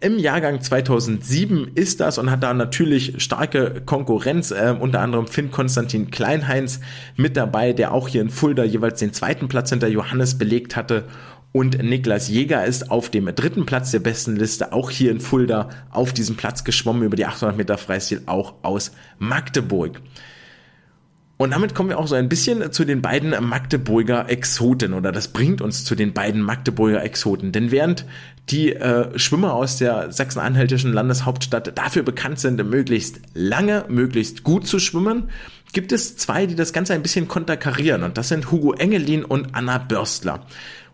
Im Jahrgang 2007 ist das und hat da natürlich starke Konkurrenz, äh, unter anderem Finn Konstantin Kleinheinz mit dabei, der auch hier in Fulda jeweils den zweiten Platz hinter Johannes belegt hatte. Und Niklas Jäger ist auf dem dritten Platz der besten Liste, auch hier in Fulda, auf diesem Platz geschwommen über die 800 Meter Freistil, auch aus Magdeburg. Und damit kommen wir auch so ein bisschen zu den beiden Magdeburger Exoten oder das bringt uns zu den beiden Magdeburger Exoten. Denn während die äh, Schwimmer aus der sachsen-anhaltischen Landeshauptstadt dafür bekannt sind, möglichst lange, möglichst gut zu schwimmen, gibt es zwei, die das Ganze ein bisschen konterkarieren. Und das sind Hugo Engelin und Anna Börstler.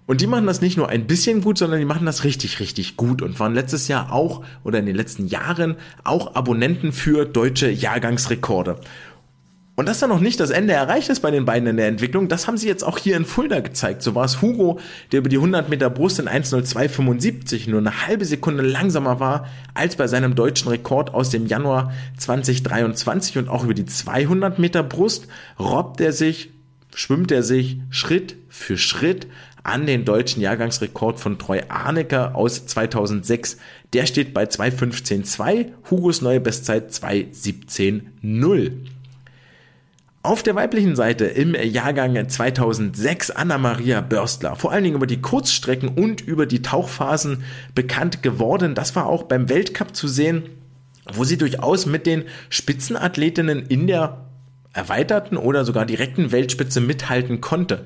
Und die machen das nicht nur ein bisschen gut, sondern die machen das richtig, richtig gut und waren letztes Jahr auch oder in den letzten Jahren auch Abonnenten für deutsche Jahrgangsrekorde. Und dass da noch nicht das Ende erreicht ist bei den beiden in der Entwicklung, das haben sie jetzt auch hier in Fulda gezeigt. So war es Hugo, der über die 100 Meter Brust in 1.02.75 nur eine halbe Sekunde langsamer war als bei seinem deutschen Rekord aus dem Januar 2023 und auch über die 200 Meter Brust robbt er sich, schwimmt er sich Schritt für Schritt an den deutschen Jahrgangsrekord von Troy Arnecker aus 2006. Der steht bei 2.15.2, Hugos neue Bestzeit 2.17.0. Auf der weiblichen Seite im Jahrgang 2006 Anna-Maria Börstler, vor allen Dingen über die Kurzstrecken und über die Tauchphasen bekannt geworden. Das war auch beim Weltcup zu sehen, wo sie durchaus mit den Spitzenathletinnen in der erweiterten oder sogar direkten Weltspitze mithalten konnte.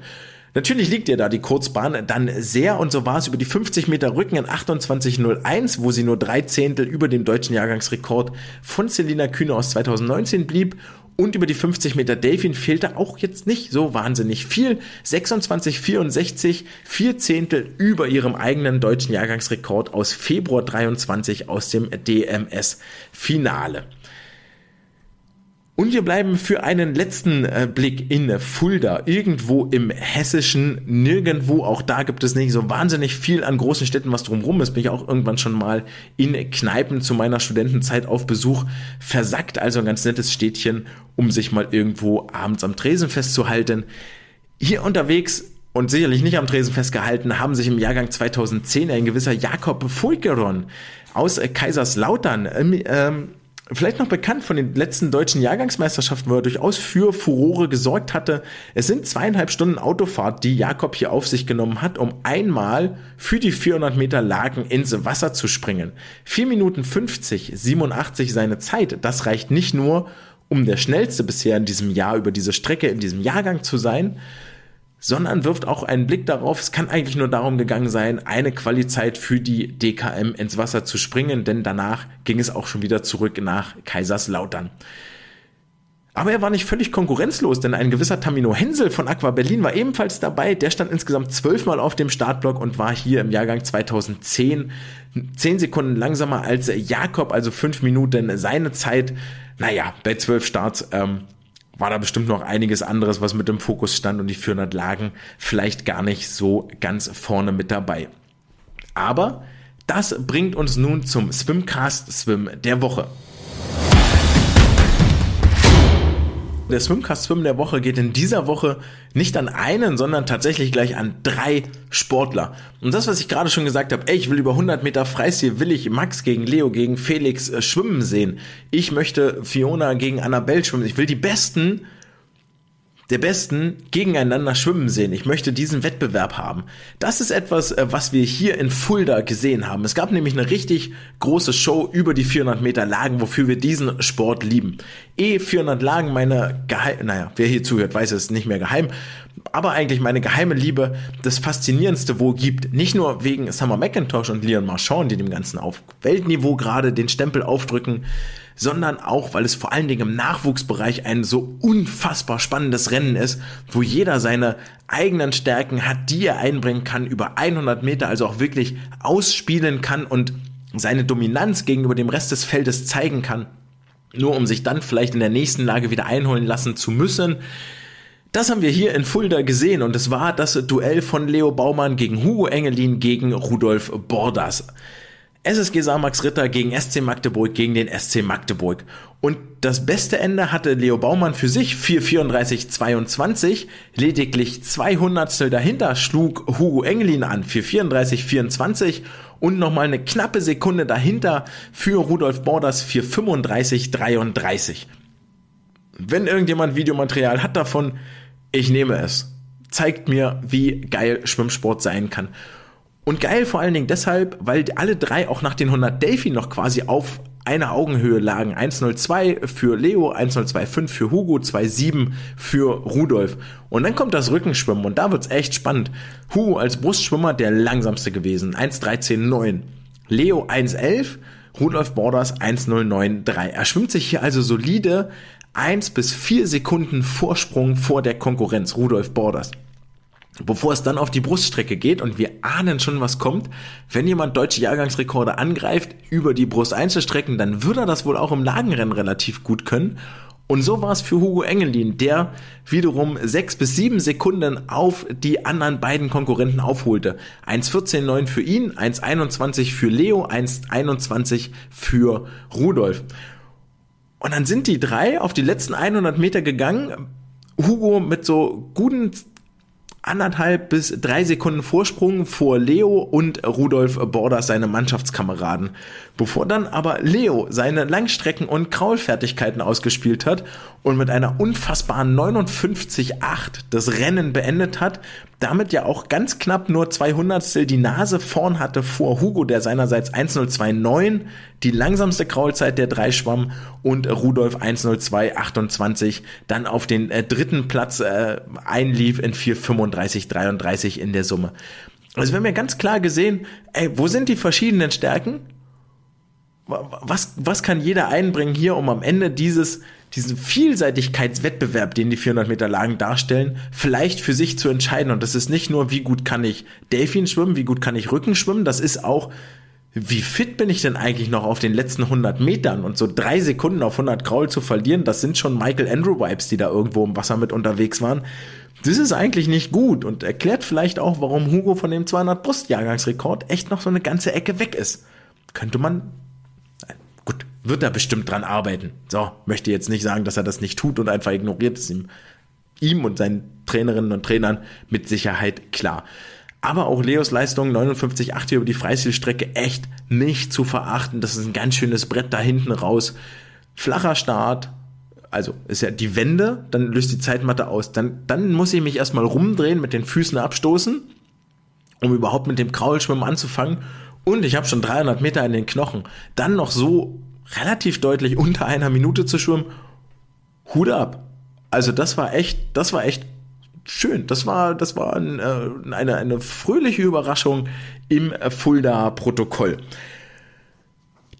Natürlich liegt ihr da die Kurzbahn dann sehr und so war es über die 50 Meter Rücken in 28.01, wo sie nur drei Zehntel über dem deutschen Jahrgangsrekord von Selina Kühne aus 2019 blieb und über die 50 Meter Delfin fehlte auch jetzt nicht so wahnsinnig viel. 26, 64, vier Zehntel über ihrem eigenen deutschen Jahrgangsrekord aus Februar 23 aus dem DMS Finale. Und wir bleiben für einen letzten äh, Blick in Fulda, irgendwo im hessischen, nirgendwo, auch da gibt es nicht so wahnsinnig viel an großen Städten, was drumherum ist, bin ich auch irgendwann schon mal in Kneipen zu meiner Studentenzeit auf Besuch versackt, also ein ganz nettes Städtchen, um sich mal irgendwo abends am Tresen festzuhalten. Hier unterwegs und sicherlich nicht am Tresen festgehalten, haben sich im Jahrgang 2010 ein gewisser Jakob Fulkeron aus Kaiserslautern ähm, Vielleicht noch bekannt von den letzten deutschen Jahrgangsmeisterschaften, wo er durchaus für Furore gesorgt hatte. Es sind zweieinhalb Stunden Autofahrt, die Jakob hier auf sich genommen hat, um einmal für die 400 Meter Lagen ins Wasser zu springen. 4 Minuten 50, 87 seine Zeit. Das reicht nicht nur, um der schnellste bisher in diesem Jahr über diese Strecke in diesem Jahrgang zu sein, sondern wirft auch einen Blick darauf, es kann eigentlich nur darum gegangen sein, eine Qualizeit für die DKM ins Wasser zu springen, denn danach ging es auch schon wieder zurück nach Kaiserslautern. Aber er war nicht völlig konkurrenzlos, denn ein gewisser Tamino Hensel von Aqua Berlin war ebenfalls dabei. Der stand insgesamt zwölfmal auf dem Startblock und war hier im Jahrgang 2010 zehn Sekunden langsamer als Jakob, also fünf Minuten seine Zeit. Naja, bei zwölf Starts ähm, war da bestimmt noch einiges anderes, was mit dem Fokus stand und die 400 lagen vielleicht gar nicht so ganz vorne mit dabei. Aber Das bringt uns nun zum Swimcast Swim der Woche. Der Swimcast Swim der Woche geht in dieser Woche nicht an einen, sondern tatsächlich gleich an drei Sportler. Und das, was ich gerade schon gesagt habe, ey, ich will über 100 Meter Freistil, will ich Max gegen Leo, gegen Felix äh, schwimmen sehen. Ich möchte Fiona gegen Annabelle schwimmen. Ich will die besten der Besten gegeneinander schwimmen sehen. Ich möchte diesen Wettbewerb haben. Das ist etwas, äh, was wir hier in Fulda gesehen haben. Es gab nämlich eine richtig große Show über die 400 Meter Lagen, wofür wir diesen Sport lieben. Eh 400 Lagen, meine geheim, naja, wer hier zuhört, weiß es nicht mehr geheim, aber eigentlich meine geheime Liebe, das Faszinierendste, wo gibt. Nicht nur wegen Summer McIntosh und Leon Marchand, die dem Ganzen auf Weltniveau gerade den Stempel aufdrücken, sondern auch, weil es vor allen Dingen im Nachwuchsbereich ein so unfassbar spannendes Rennen ist, wo jeder seine eigenen Stärken hat, die er einbringen kann über 100 Meter, also auch wirklich ausspielen kann und seine Dominanz gegenüber dem Rest des Feldes zeigen kann, nur um sich dann vielleicht in der nächsten Lage wieder einholen lassen zu müssen. Das haben wir hier in Fulda gesehen und es war das Duell von Leo Baumann gegen Hugo Engelin gegen Rudolf Bordas. SSG Samax Ritter gegen SC Magdeburg gegen den SC Magdeburg. Und das beste Ende hatte Leo Baumann für sich 4:34:22. Lediglich 200 dahinter schlug Hugo Engelin an 4:34:24 und nochmal eine knappe Sekunde dahinter für Rudolf Borders 4:35:33. Wenn irgendjemand Videomaterial hat davon, ich nehme es. Zeigt mir, wie geil Schwimmsport sein kann. Und geil vor allen Dingen deshalb, weil alle drei auch nach den 100 Delphi noch quasi auf einer Augenhöhe lagen. 102 für Leo, 1025 für Hugo, 27 für Rudolf. Und dann kommt das Rückenschwimmen und da wird's echt spannend. Hugo als Brustschwimmer der langsamste gewesen, 113,9. Leo 111, Rudolf Borders 1093. Er schwimmt sich hier also solide 1 bis 4 Sekunden Vorsprung vor der Konkurrenz, Rudolf Borders bevor es dann auf die Bruststrecke geht und wir ahnen schon, was kommt. Wenn jemand deutsche Jahrgangsrekorde angreift über die Brusteinzelstrecken, dann würde er das wohl auch im Lagenrennen relativ gut können. Und so war es für Hugo Engelin, der wiederum sechs bis sieben Sekunden auf die anderen beiden Konkurrenten aufholte. 1.14.9 für ihn, 1.21 für Leo, 1.21 für Rudolf. Und dann sind die drei auf die letzten 100 Meter gegangen. Hugo mit so guten anderthalb bis drei Sekunden Vorsprung vor Leo und Rudolf Borders, seine Mannschaftskameraden. Bevor dann aber Leo seine Langstrecken- und Kraulfertigkeiten ausgespielt hat und mit einer unfassbaren 59,8 das Rennen beendet hat, damit ja auch ganz knapp nur 200 die Nase vorn hatte vor Hugo, der seinerseits 1.02.9 die langsamste Kraulzeit der drei schwamm und Rudolf 1.02.28 dann auf den äh, dritten Platz äh, einlief in 4.35.33 in der Summe. Also wir haben ja ganz klar gesehen, ey, wo sind die verschiedenen Stärken? Was, was kann jeder einbringen hier, um am Ende dieses, diesen Vielseitigkeitswettbewerb, den die 400 Meter Lagen darstellen, vielleicht für sich zu entscheiden. Und das ist nicht nur, wie gut kann ich Delfin schwimmen, wie gut kann ich Rücken schwimmen, das ist auch, wie fit bin ich denn eigentlich noch auf den letzten 100 Metern? Und so drei Sekunden auf 100 Kraul zu verlieren, das sind schon Michael Andrew Vibes, die da irgendwo im Wasser mit unterwegs waren. Das ist eigentlich nicht gut und erklärt vielleicht auch, warum Hugo von dem 200 Brustjahrgangsrekord echt noch so eine ganze Ecke weg ist. Könnte man wird er bestimmt dran arbeiten. So, möchte jetzt nicht sagen, dass er das nicht tut und einfach ignoriert. Ist ihm, ihm und seinen Trainerinnen und Trainern mit Sicherheit klar. Aber auch Leos Leistung 59,8 über die Freistilstrecke echt nicht zu verachten. Das ist ein ganz schönes Brett da hinten raus. Flacher Start, also ist ja die Wende, dann löst die Zeitmatte aus. Dann, dann muss ich mich erstmal rumdrehen, mit den Füßen abstoßen, um überhaupt mit dem Kraulschwimmen anzufangen und ich habe schon 300 Meter in den Knochen. Dann noch so relativ deutlich unter einer Minute zu schwimmen. Hut ab. Also das war echt, das war echt schön. Das war, das war ein, äh, eine, eine fröhliche Überraschung im Fulda-Protokoll.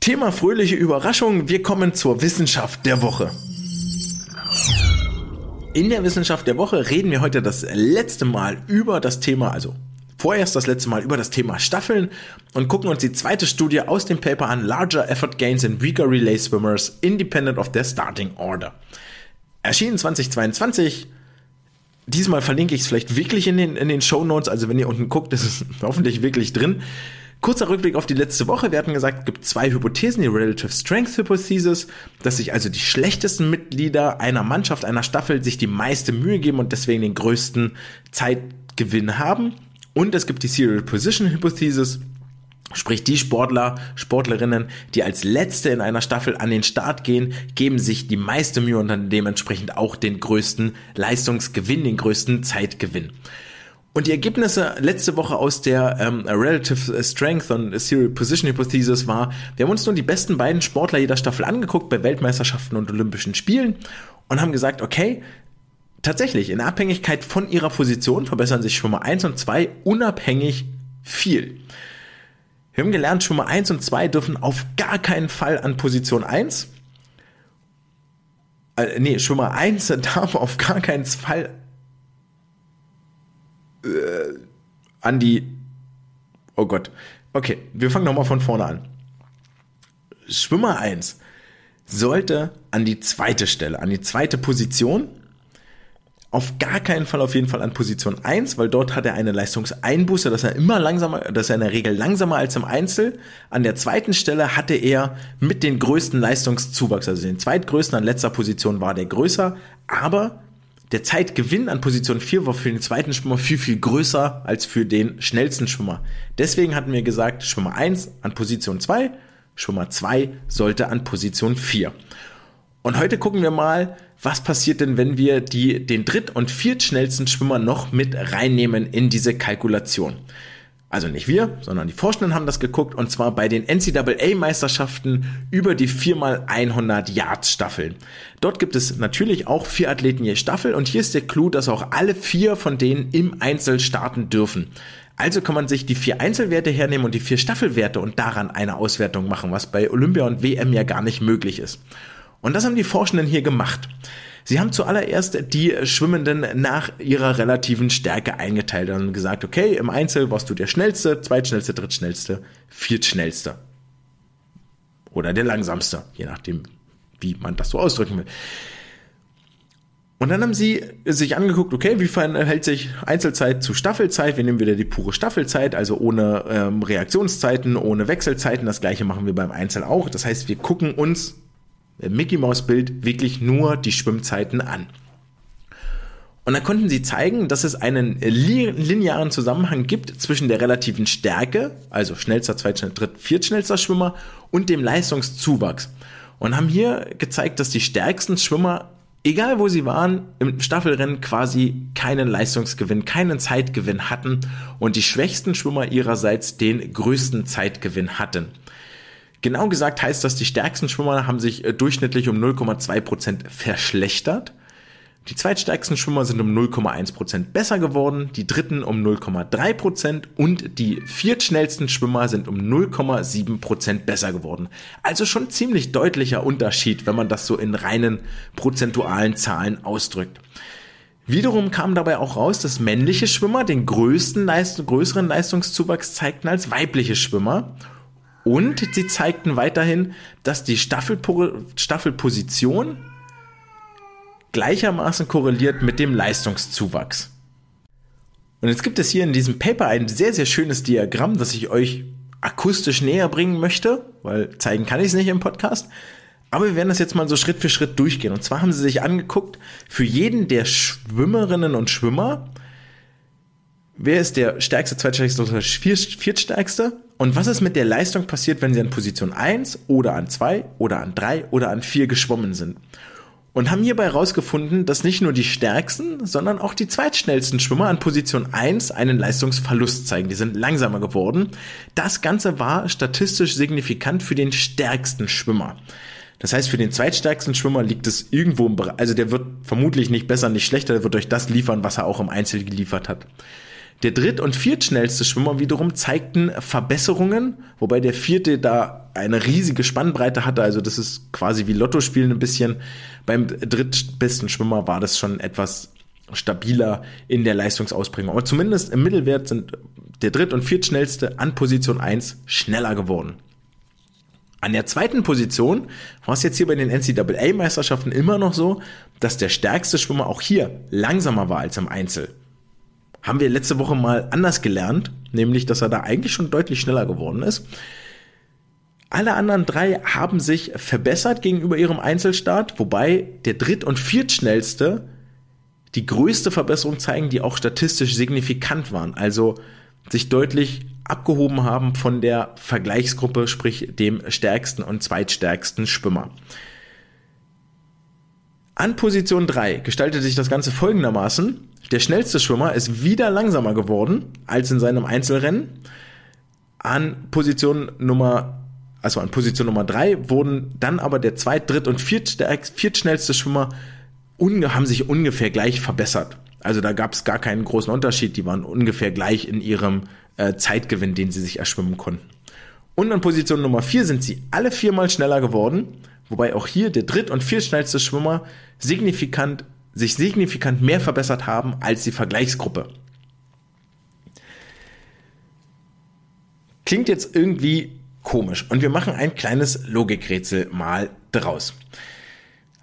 Thema fröhliche Überraschung. Wir kommen zur Wissenschaft der Woche. In der Wissenschaft der Woche reden wir heute das letzte Mal über das Thema, also vorerst das letzte Mal über das Thema Staffeln und gucken uns die zweite Studie aus dem Paper an Larger Effort Gains in Weaker Relay Swimmers Independent of their Starting Order. Erschienen 2022. Diesmal verlinke ich es vielleicht wirklich in den, in den Show Notes, also wenn ihr unten guckt, ist es hoffentlich wirklich drin. Kurzer Rückblick auf die letzte Woche. Wir hatten gesagt, es gibt zwei Hypothesen, die Relative Strength Hypothesis, dass sich also die schlechtesten Mitglieder einer Mannschaft, einer Staffel sich die meiste Mühe geben und deswegen den größten Zeitgewinn haben. Und es gibt die Serial Position Hypothesis, Sprich, die Sportler, Sportlerinnen, die als Letzte in einer Staffel an den Start gehen, geben sich die meiste Mühe und dann dementsprechend auch den größten Leistungsgewinn, den größten Zeitgewinn. Und die Ergebnisse letzte Woche aus der ähm, Relative Strength und Serial Position Hypothesis war, wir haben uns nur die besten beiden Sportler jeder Staffel angeguckt bei Weltmeisterschaften und Olympischen Spielen und haben gesagt, okay, tatsächlich, in Abhängigkeit von ihrer Position verbessern sich Schwimmer 1 und 2 unabhängig viel. Wir haben gelernt, Schwimmer 1 und 2 dürfen auf gar keinen Fall an Position 1. Äh, nee, Schwimmer 1 darf auf gar keinen Fall äh, an die. Oh Gott. Okay, wir fangen nochmal von vorne an. Schwimmer 1 sollte an die zweite Stelle, an die zweite Position auf gar keinen Fall auf jeden Fall an Position 1, weil dort hat er eine Leistungseinbuße, dass er immer langsamer, dass er in der Regel langsamer als im Einzel. An der zweiten Stelle hatte er mit den größten Leistungszuwachs, also den zweitgrößten an letzter Position war der größer, aber der Zeitgewinn an Position 4 war für den zweiten Schwimmer viel, viel größer als für den schnellsten Schwimmer. Deswegen hatten wir gesagt, Schwimmer 1 an Position 2, Schwimmer 2 sollte an Position 4. Und heute gucken wir mal, was passiert denn, wenn wir die, den dritt- und viertschnellsten Schwimmer noch mit reinnehmen in diese Kalkulation. Also nicht wir, sondern die Forschenden haben das geguckt und zwar bei den NCAA-Meisterschaften über die 4x100 Yards Staffeln. Dort gibt es natürlich auch vier Athleten je Staffel und hier ist der Clou, dass auch alle vier von denen im Einzel starten dürfen. Also kann man sich die vier Einzelwerte hernehmen und die vier Staffelwerte und daran eine Auswertung machen, was bei Olympia und WM ja gar nicht möglich ist. Und das haben die Forschenden hier gemacht. Sie haben zuallererst die Schwimmenden nach ihrer relativen Stärke eingeteilt und gesagt, okay, im Einzel warst du der schnellste, zweitschnellste, drittschnellste, viertschnellste. Oder der langsamste, je nachdem, wie man das so ausdrücken will. Und dann haben sie sich angeguckt, okay, wie verhält sich Einzelzeit zu Staffelzeit? Wir nehmen wieder die pure Staffelzeit, also ohne ähm, Reaktionszeiten, ohne Wechselzeiten. Das gleiche machen wir beim Einzel auch. Das heißt, wir gucken uns Mickey Mouse Bild wirklich nur die Schwimmzeiten an. Und dann konnten sie zeigen, dass es einen linearen Zusammenhang gibt zwischen der relativen Stärke, also schnellster, zweitschnellster, dritt, viertschnellster Schwimmer und dem Leistungszuwachs. Und haben hier gezeigt, dass die stärksten Schwimmer, egal wo sie waren, im Staffelrennen quasi keinen Leistungsgewinn, keinen Zeitgewinn hatten und die schwächsten Schwimmer ihrerseits den größten Zeitgewinn hatten. Genau gesagt heißt das, die stärksten Schwimmer haben sich äh, durchschnittlich um 0,2% verschlechtert. Die zweitstärksten Schwimmer sind um 0,1% besser geworden, die dritten um 0,3% und die viertschnellsten Schwimmer sind um 0,7% besser geworden. Also schon ziemlich deutlicher Unterschied, wenn man das so in reinen prozentualen Zahlen ausdrückt. Wiederum kam dabei auch raus, dass männliche Schwimmer den größten Leist größeren Leistungszuwachs zeigten als weibliche Schwimmer und sie zeigten weiterhin, dass die Staffelpo Staffelposition gleichermaßen korreliert mit dem Leistungszuwachs. Und jetzt gibt es hier in diesem Paper ein sehr, sehr schönes Diagramm, das ich euch akustisch näher bringen möchte, weil zeigen kann ich es nicht im Podcast. Aber wir werden das jetzt mal so Schritt für Schritt durchgehen. Und zwar haben sie sich angeguckt, für jeden der Schwimmerinnen und Schwimmer, wer ist der stärkste, zweitstärkste oder viertstärkste? Und was ist mit der Leistung passiert, wenn sie an Position 1 oder an 2 oder an 3 oder an 4 geschwommen sind? Und haben hierbei herausgefunden, dass nicht nur die stärksten, sondern auch die zweitschnellsten Schwimmer an Position 1 einen Leistungsverlust zeigen. Die sind langsamer geworden. Das Ganze war statistisch signifikant für den stärksten Schwimmer. Das heißt, für den zweitstärksten Schwimmer liegt es irgendwo im Bereich, also der wird vermutlich nicht besser, nicht schlechter, der wird euch das liefern, was er auch im Einzel geliefert hat. Der dritt- und viertschnellste Schwimmer wiederum zeigten Verbesserungen, wobei der vierte da eine riesige Spannbreite hatte. Also das ist quasi wie Lotto spielen ein bisschen. Beim drittbesten Schwimmer war das schon etwas stabiler in der Leistungsausprägung. Aber zumindest im Mittelwert sind der dritt- und viertschnellste an Position 1 schneller geworden. An der zweiten Position war es jetzt hier bei den NCAA-Meisterschaften immer noch so, dass der stärkste Schwimmer auch hier langsamer war als im Einzel. Haben wir letzte Woche mal anders gelernt, nämlich dass er da eigentlich schon deutlich schneller geworden ist. Alle anderen drei haben sich verbessert gegenüber ihrem Einzelstart, wobei der dritt- und viertschnellste die größte Verbesserung zeigen, die auch statistisch signifikant waren. Also sich deutlich abgehoben haben von der Vergleichsgruppe, sprich dem stärksten und zweitstärksten Schwimmer. An Position 3 gestaltet sich das Ganze folgendermaßen. Der schnellste Schwimmer ist wieder langsamer geworden als in seinem Einzelrennen. An Position Nummer, also an Position Nummer 3 wurden dann aber der zweit-, dritt- und viertschnellste Schwimmer haben sich ungefähr gleich verbessert. Also da gab es gar keinen großen Unterschied. Die waren ungefähr gleich in ihrem äh, Zeitgewinn, den sie sich erschwimmen konnten. Und an Position Nummer 4 sind sie alle viermal schneller geworden, wobei auch hier der dritt- und viertschnellste Schwimmer signifikant, sich signifikant mehr verbessert haben als die Vergleichsgruppe. Klingt jetzt irgendwie komisch und wir machen ein kleines Logikrätsel mal draus.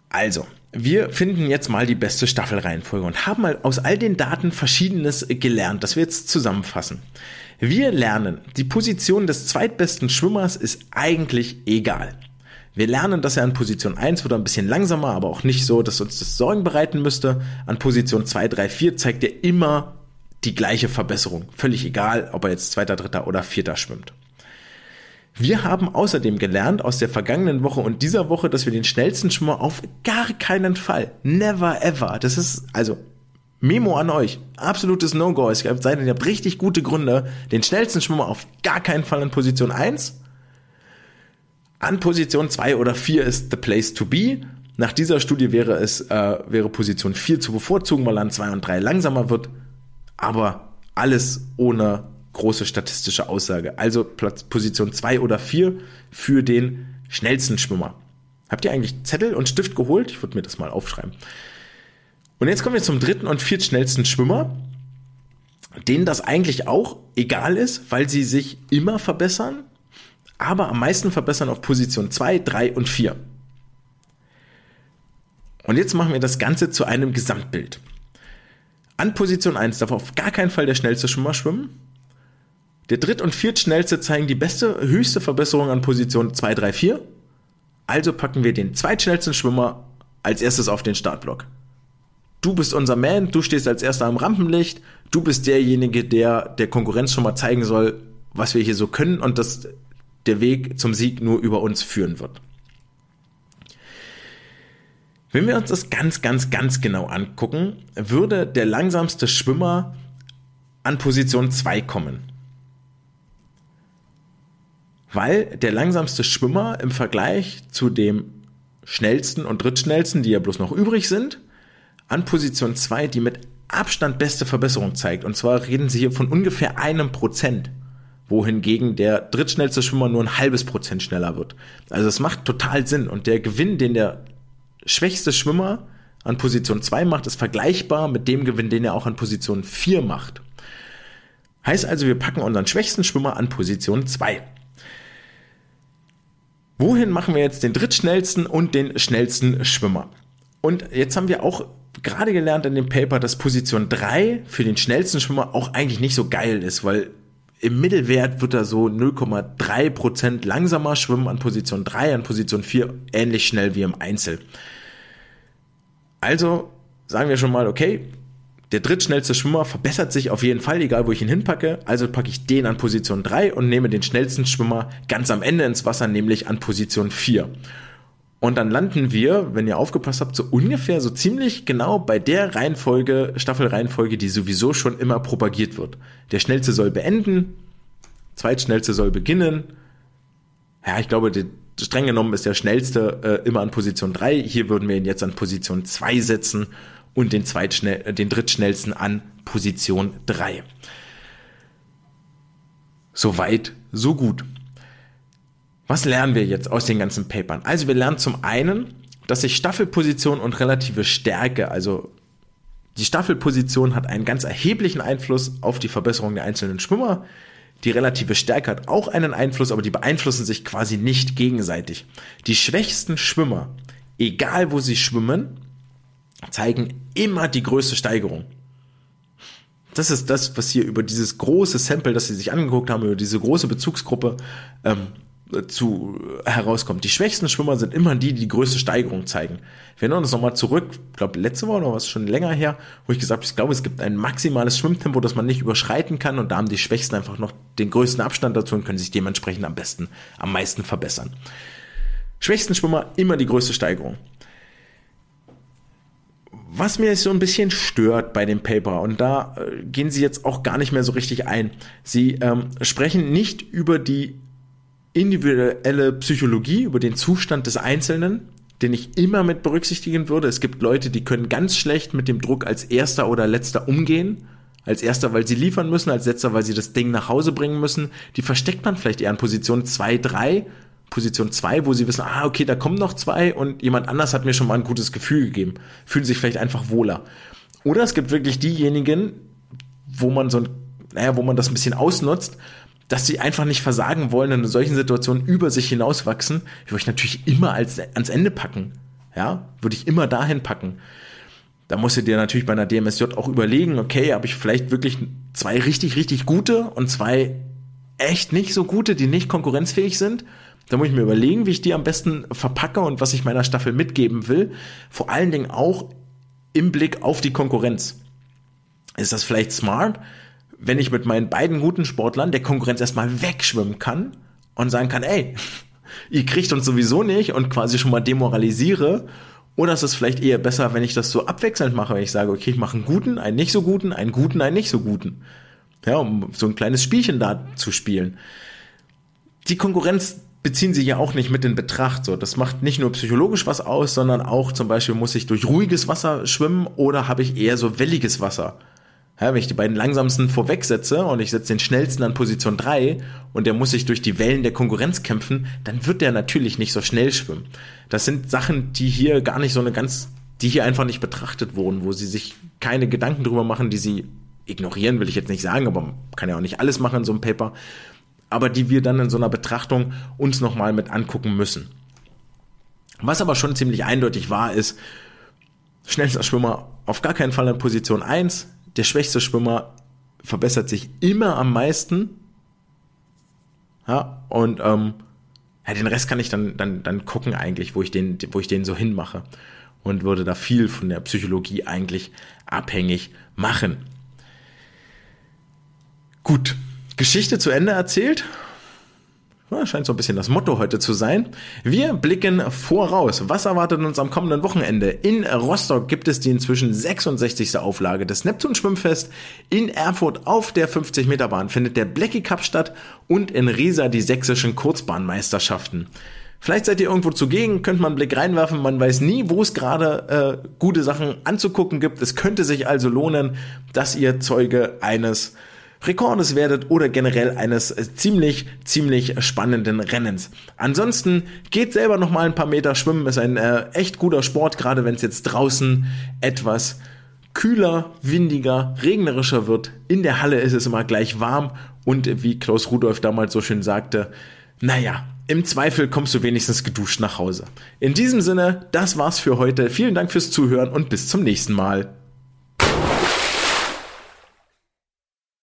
Also, wir finden jetzt mal die beste Staffelreihenfolge und haben mal aus all den Daten Verschiedenes gelernt, das wir jetzt zusammenfassen. Wir lernen, die Position des zweitbesten Schwimmers ist eigentlich egal. Wir lernen, dass er an Position 1 wird ein bisschen langsamer, aber auch nicht so, dass uns das Sorgen bereiten müsste. An Position 2, 3, 4 zeigt er immer die gleiche Verbesserung. Völlig egal, ob er jetzt zweiter, dritter oder vierter schwimmt. Wir haben außerdem gelernt aus der vergangenen Woche und dieser Woche, dass wir den schnellsten Schwimmer auf gar keinen Fall, never ever, das ist also Memo an euch, absolutes No-Go. Es sei denn, ihr habt richtig gute Gründe, den schnellsten Schwimmer auf gar keinen Fall in Position 1. An Position 2 oder 4 ist the place to be. Nach dieser Studie wäre es, äh, wäre Position 4 zu bevorzugen, weil an 2 und 3 langsamer wird. Aber alles ohne große statistische Aussage. Also Platz, Position 2 oder 4 für den schnellsten Schwimmer. Habt ihr eigentlich Zettel und Stift geholt? Ich würde mir das mal aufschreiben. Und jetzt kommen wir zum dritten und viertschnellsten Schwimmer, denen das eigentlich auch egal ist, weil sie sich immer verbessern, aber am meisten verbessern auf Position 2, 3 und 4. Und jetzt machen wir das Ganze zu einem Gesamtbild. An Position 1 darf auf gar keinen Fall der schnellste Schwimmer schwimmen. Der dritt- und viertschnellste zeigen die beste, höchste Verbesserung an Position 2, 3, 4. Also packen wir den zweitschnellsten Schwimmer als erstes auf den Startblock. Du bist unser Man, du stehst als erster am Rampenlicht, du bist derjenige, der der Konkurrenz schon mal zeigen soll, was wir hier so können und dass der Weg zum Sieg nur über uns führen wird. Wenn wir uns das ganz, ganz, ganz genau angucken, würde der langsamste Schwimmer an Position 2 kommen weil der langsamste Schwimmer im Vergleich zu dem schnellsten und drittschnellsten, die ja bloß noch übrig sind, an Position 2 die mit Abstand beste Verbesserung zeigt. Und zwar reden sie hier von ungefähr einem Prozent, wohingegen der drittschnellste Schwimmer nur ein halbes Prozent schneller wird. Also es macht total Sinn. Und der Gewinn, den der schwächste Schwimmer an Position 2 macht, ist vergleichbar mit dem Gewinn, den er auch an Position 4 macht. Heißt also, wir packen unseren schwächsten Schwimmer an Position 2. Wohin machen wir jetzt den drittschnellsten und den schnellsten Schwimmer? Und jetzt haben wir auch gerade gelernt in dem Paper, dass Position 3 für den schnellsten Schwimmer auch eigentlich nicht so geil ist, weil im Mittelwert wird er so 0,3% langsamer schwimmen an Position 3, an Position 4 ähnlich schnell wie im Einzel. Also sagen wir schon mal, okay, der drittschnellste Schwimmer verbessert sich auf jeden Fall, egal wo ich ihn hinpacke. Also packe ich den an Position 3 und nehme den schnellsten Schwimmer ganz am Ende ins Wasser, nämlich an Position 4. Und dann landen wir, wenn ihr aufgepasst habt, so ungefähr so ziemlich genau bei der Reihenfolge, Staffelreihenfolge, die sowieso schon immer propagiert wird. Der schnellste soll beenden, zweitschnellste soll beginnen. Ja, ich glaube, die, streng genommen ist der schnellste äh, immer an Position 3. Hier würden wir ihn jetzt an Position 2 setzen und den, zweitschnell, äh, den drittschnellsten an Position 3. Soweit, so gut. Was lernen wir jetzt aus den ganzen Papern? Also wir lernen zum einen, dass sich Staffelposition und relative Stärke, also die Staffelposition hat einen ganz erheblichen Einfluss auf die Verbesserung der einzelnen Schwimmer. Die relative Stärke hat auch einen Einfluss, aber die beeinflussen sich quasi nicht gegenseitig. Die schwächsten Schwimmer, egal wo sie schwimmen, zeigen immer die größte Steigerung. das ist das, was hier über dieses große Sample, das sie sich angeguckt haben, über diese große Bezugsgruppe ähm, zu herauskommt. Die schwächsten Schwimmer sind immer die, die die größte Steigerung zeigen. Wir erinnern uns nochmal zurück, ich glaube letzte Woche oder was schon länger her, wo ich gesagt habe, ich glaube, es gibt ein maximales Schwimmtempo, das man nicht überschreiten kann und da haben die Schwächsten einfach noch den größten Abstand dazu und können sich dementsprechend am besten, am meisten verbessern. Schwächsten Schwimmer immer die größte Steigerung. Was mir so ein bisschen stört bei dem Paper, und da äh, gehen sie jetzt auch gar nicht mehr so richtig ein, sie ähm, sprechen nicht über die individuelle Psychologie, über den Zustand des Einzelnen, den ich immer mit berücksichtigen würde. Es gibt Leute, die können ganz schlecht mit dem Druck als erster oder letzter umgehen. Als erster, weil sie liefern müssen, als letzter, weil sie das Ding nach Hause bringen müssen. Die versteckt man vielleicht eher in Position 2, 3, Position 2, wo sie wissen, ah, okay, da kommen noch zwei und jemand anders hat mir schon mal ein gutes Gefühl gegeben. Fühlen sich vielleicht einfach wohler. Oder es gibt wirklich diejenigen, wo man so ein, naja, wo man das ein bisschen ausnutzt dass sie einfach nicht versagen wollen und in solchen Situationen über sich hinauswachsen, würde ich natürlich immer als, ans Ende packen. Ja, würde ich immer dahin packen. Da musst du dir natürlich bei einer DMSJ auch überlegen, okay, habe ich vielleicht wirklich zwei richtig, richtig gute und zwei echt nicht so gute, die nicht konkurrenzfähig sind. Da muss ich mir überlegen, wie ich die am besten verpacke und was ich meiner Staffel mitgeben will. Vor allen Dingen auch im Blick auf die Konkurrenz. Ist das vielleicht smart? Wenn ich mit meinen beiden guten Sportlern der Konkurrenz erstmal wegschwimmen kann und sagen kann, ey, ihr kriegt uns sowieso nicht und quasi schon mal demoralisiere. Oder ist es vielleicht eher besser, wenn ich das so abwechselnd mache, wenn ich sage, okay, ich mache einen guten, einen nicht so guten, einen guten, einen nicht so guten. Ja, um so ein kleines Spielchen da zu spielen. Die Konkurrenz beziehen sie ja auch nicht mit in Betracht. So, das macht nicht nur psychologisch was aus, sondern auch zum Beispiel muss ich durch ruhiges Wasser schwimmen oder habe ich eher so welliges Wasser. Ja, wenn ich die beiden langsamsten vorwegsetze und ich setze den schnellsten an Position 3 und der muss sich durch die Wellen der Konkurrenz kämpfen, dann wird der natürlich nicht so schnell schwimmen. Das sind Sachen, die hier gar nicht so eine ganz, die hier einfach nicht betrachtet wurden, wo sie sich keine Gedanken drüber machen, die sie ignorieren, will ich jetzt nicht sagen, aber man kann ja auch nicht alles machen in so einem Paper, aber die wir dann in so einer Betrachtung uns nochmal mit angucken müssen. Was aber schon ziemlich eindeutig war, ist, schnellster Schwimmer auf gar keinen Fall in Position 1, der schwächste Schwimmer verbessert sich immer am meisten. Ja, und ähm, ja, den Rest kann ich dann, dann, dann gucken eigentlich, wo ich den, wo ich den so hinmache. Und würde da viel von der Psychologie eigentlich abhängig machen. Gut, Geschichte zu Ende erzählt. Scheint so ein bisschen das Motto heute zu sein. Wir blicken voraus. Was erwartet uns am kommenden Wochenende? In Rostock gibt es die inzwischen 66. Auflage des Neptun Schwimmfest. In Erfurt auf der 50 Meter Bahn findet der Blackie Cup statt und in Riesa die sächsischen Kurzbahnmeisterschaften. Vielleicht seid ihr irgendwo zugegen, könnt man einen Blick reinwerfen. Man weiß nie, wo es gerade äh, gute Sachen anzugucken gibt. Es könnte sich also lohnen, dass ihr Zeuge eines Rekordes werdet oder generell eines äh, ziemlich, ziemlich spannenden Rennens. Ansonsten geht selber noch mal ein paar Meter schwimmen, ist ein äh, echt guter Sport, gerade wenn es jetzt draußen etwas kühler, windiger, regnerischer wird. In der Halle ist es immer gleich warm und wie Klaus Rudolf damals so schön sagte, naja, im Zweifel kommst du wenigstens geduscht nach Hause. In diesem Sinne, das war's für heute. Vielen Dank fürs Zuhören und bis zum nächsten Mal.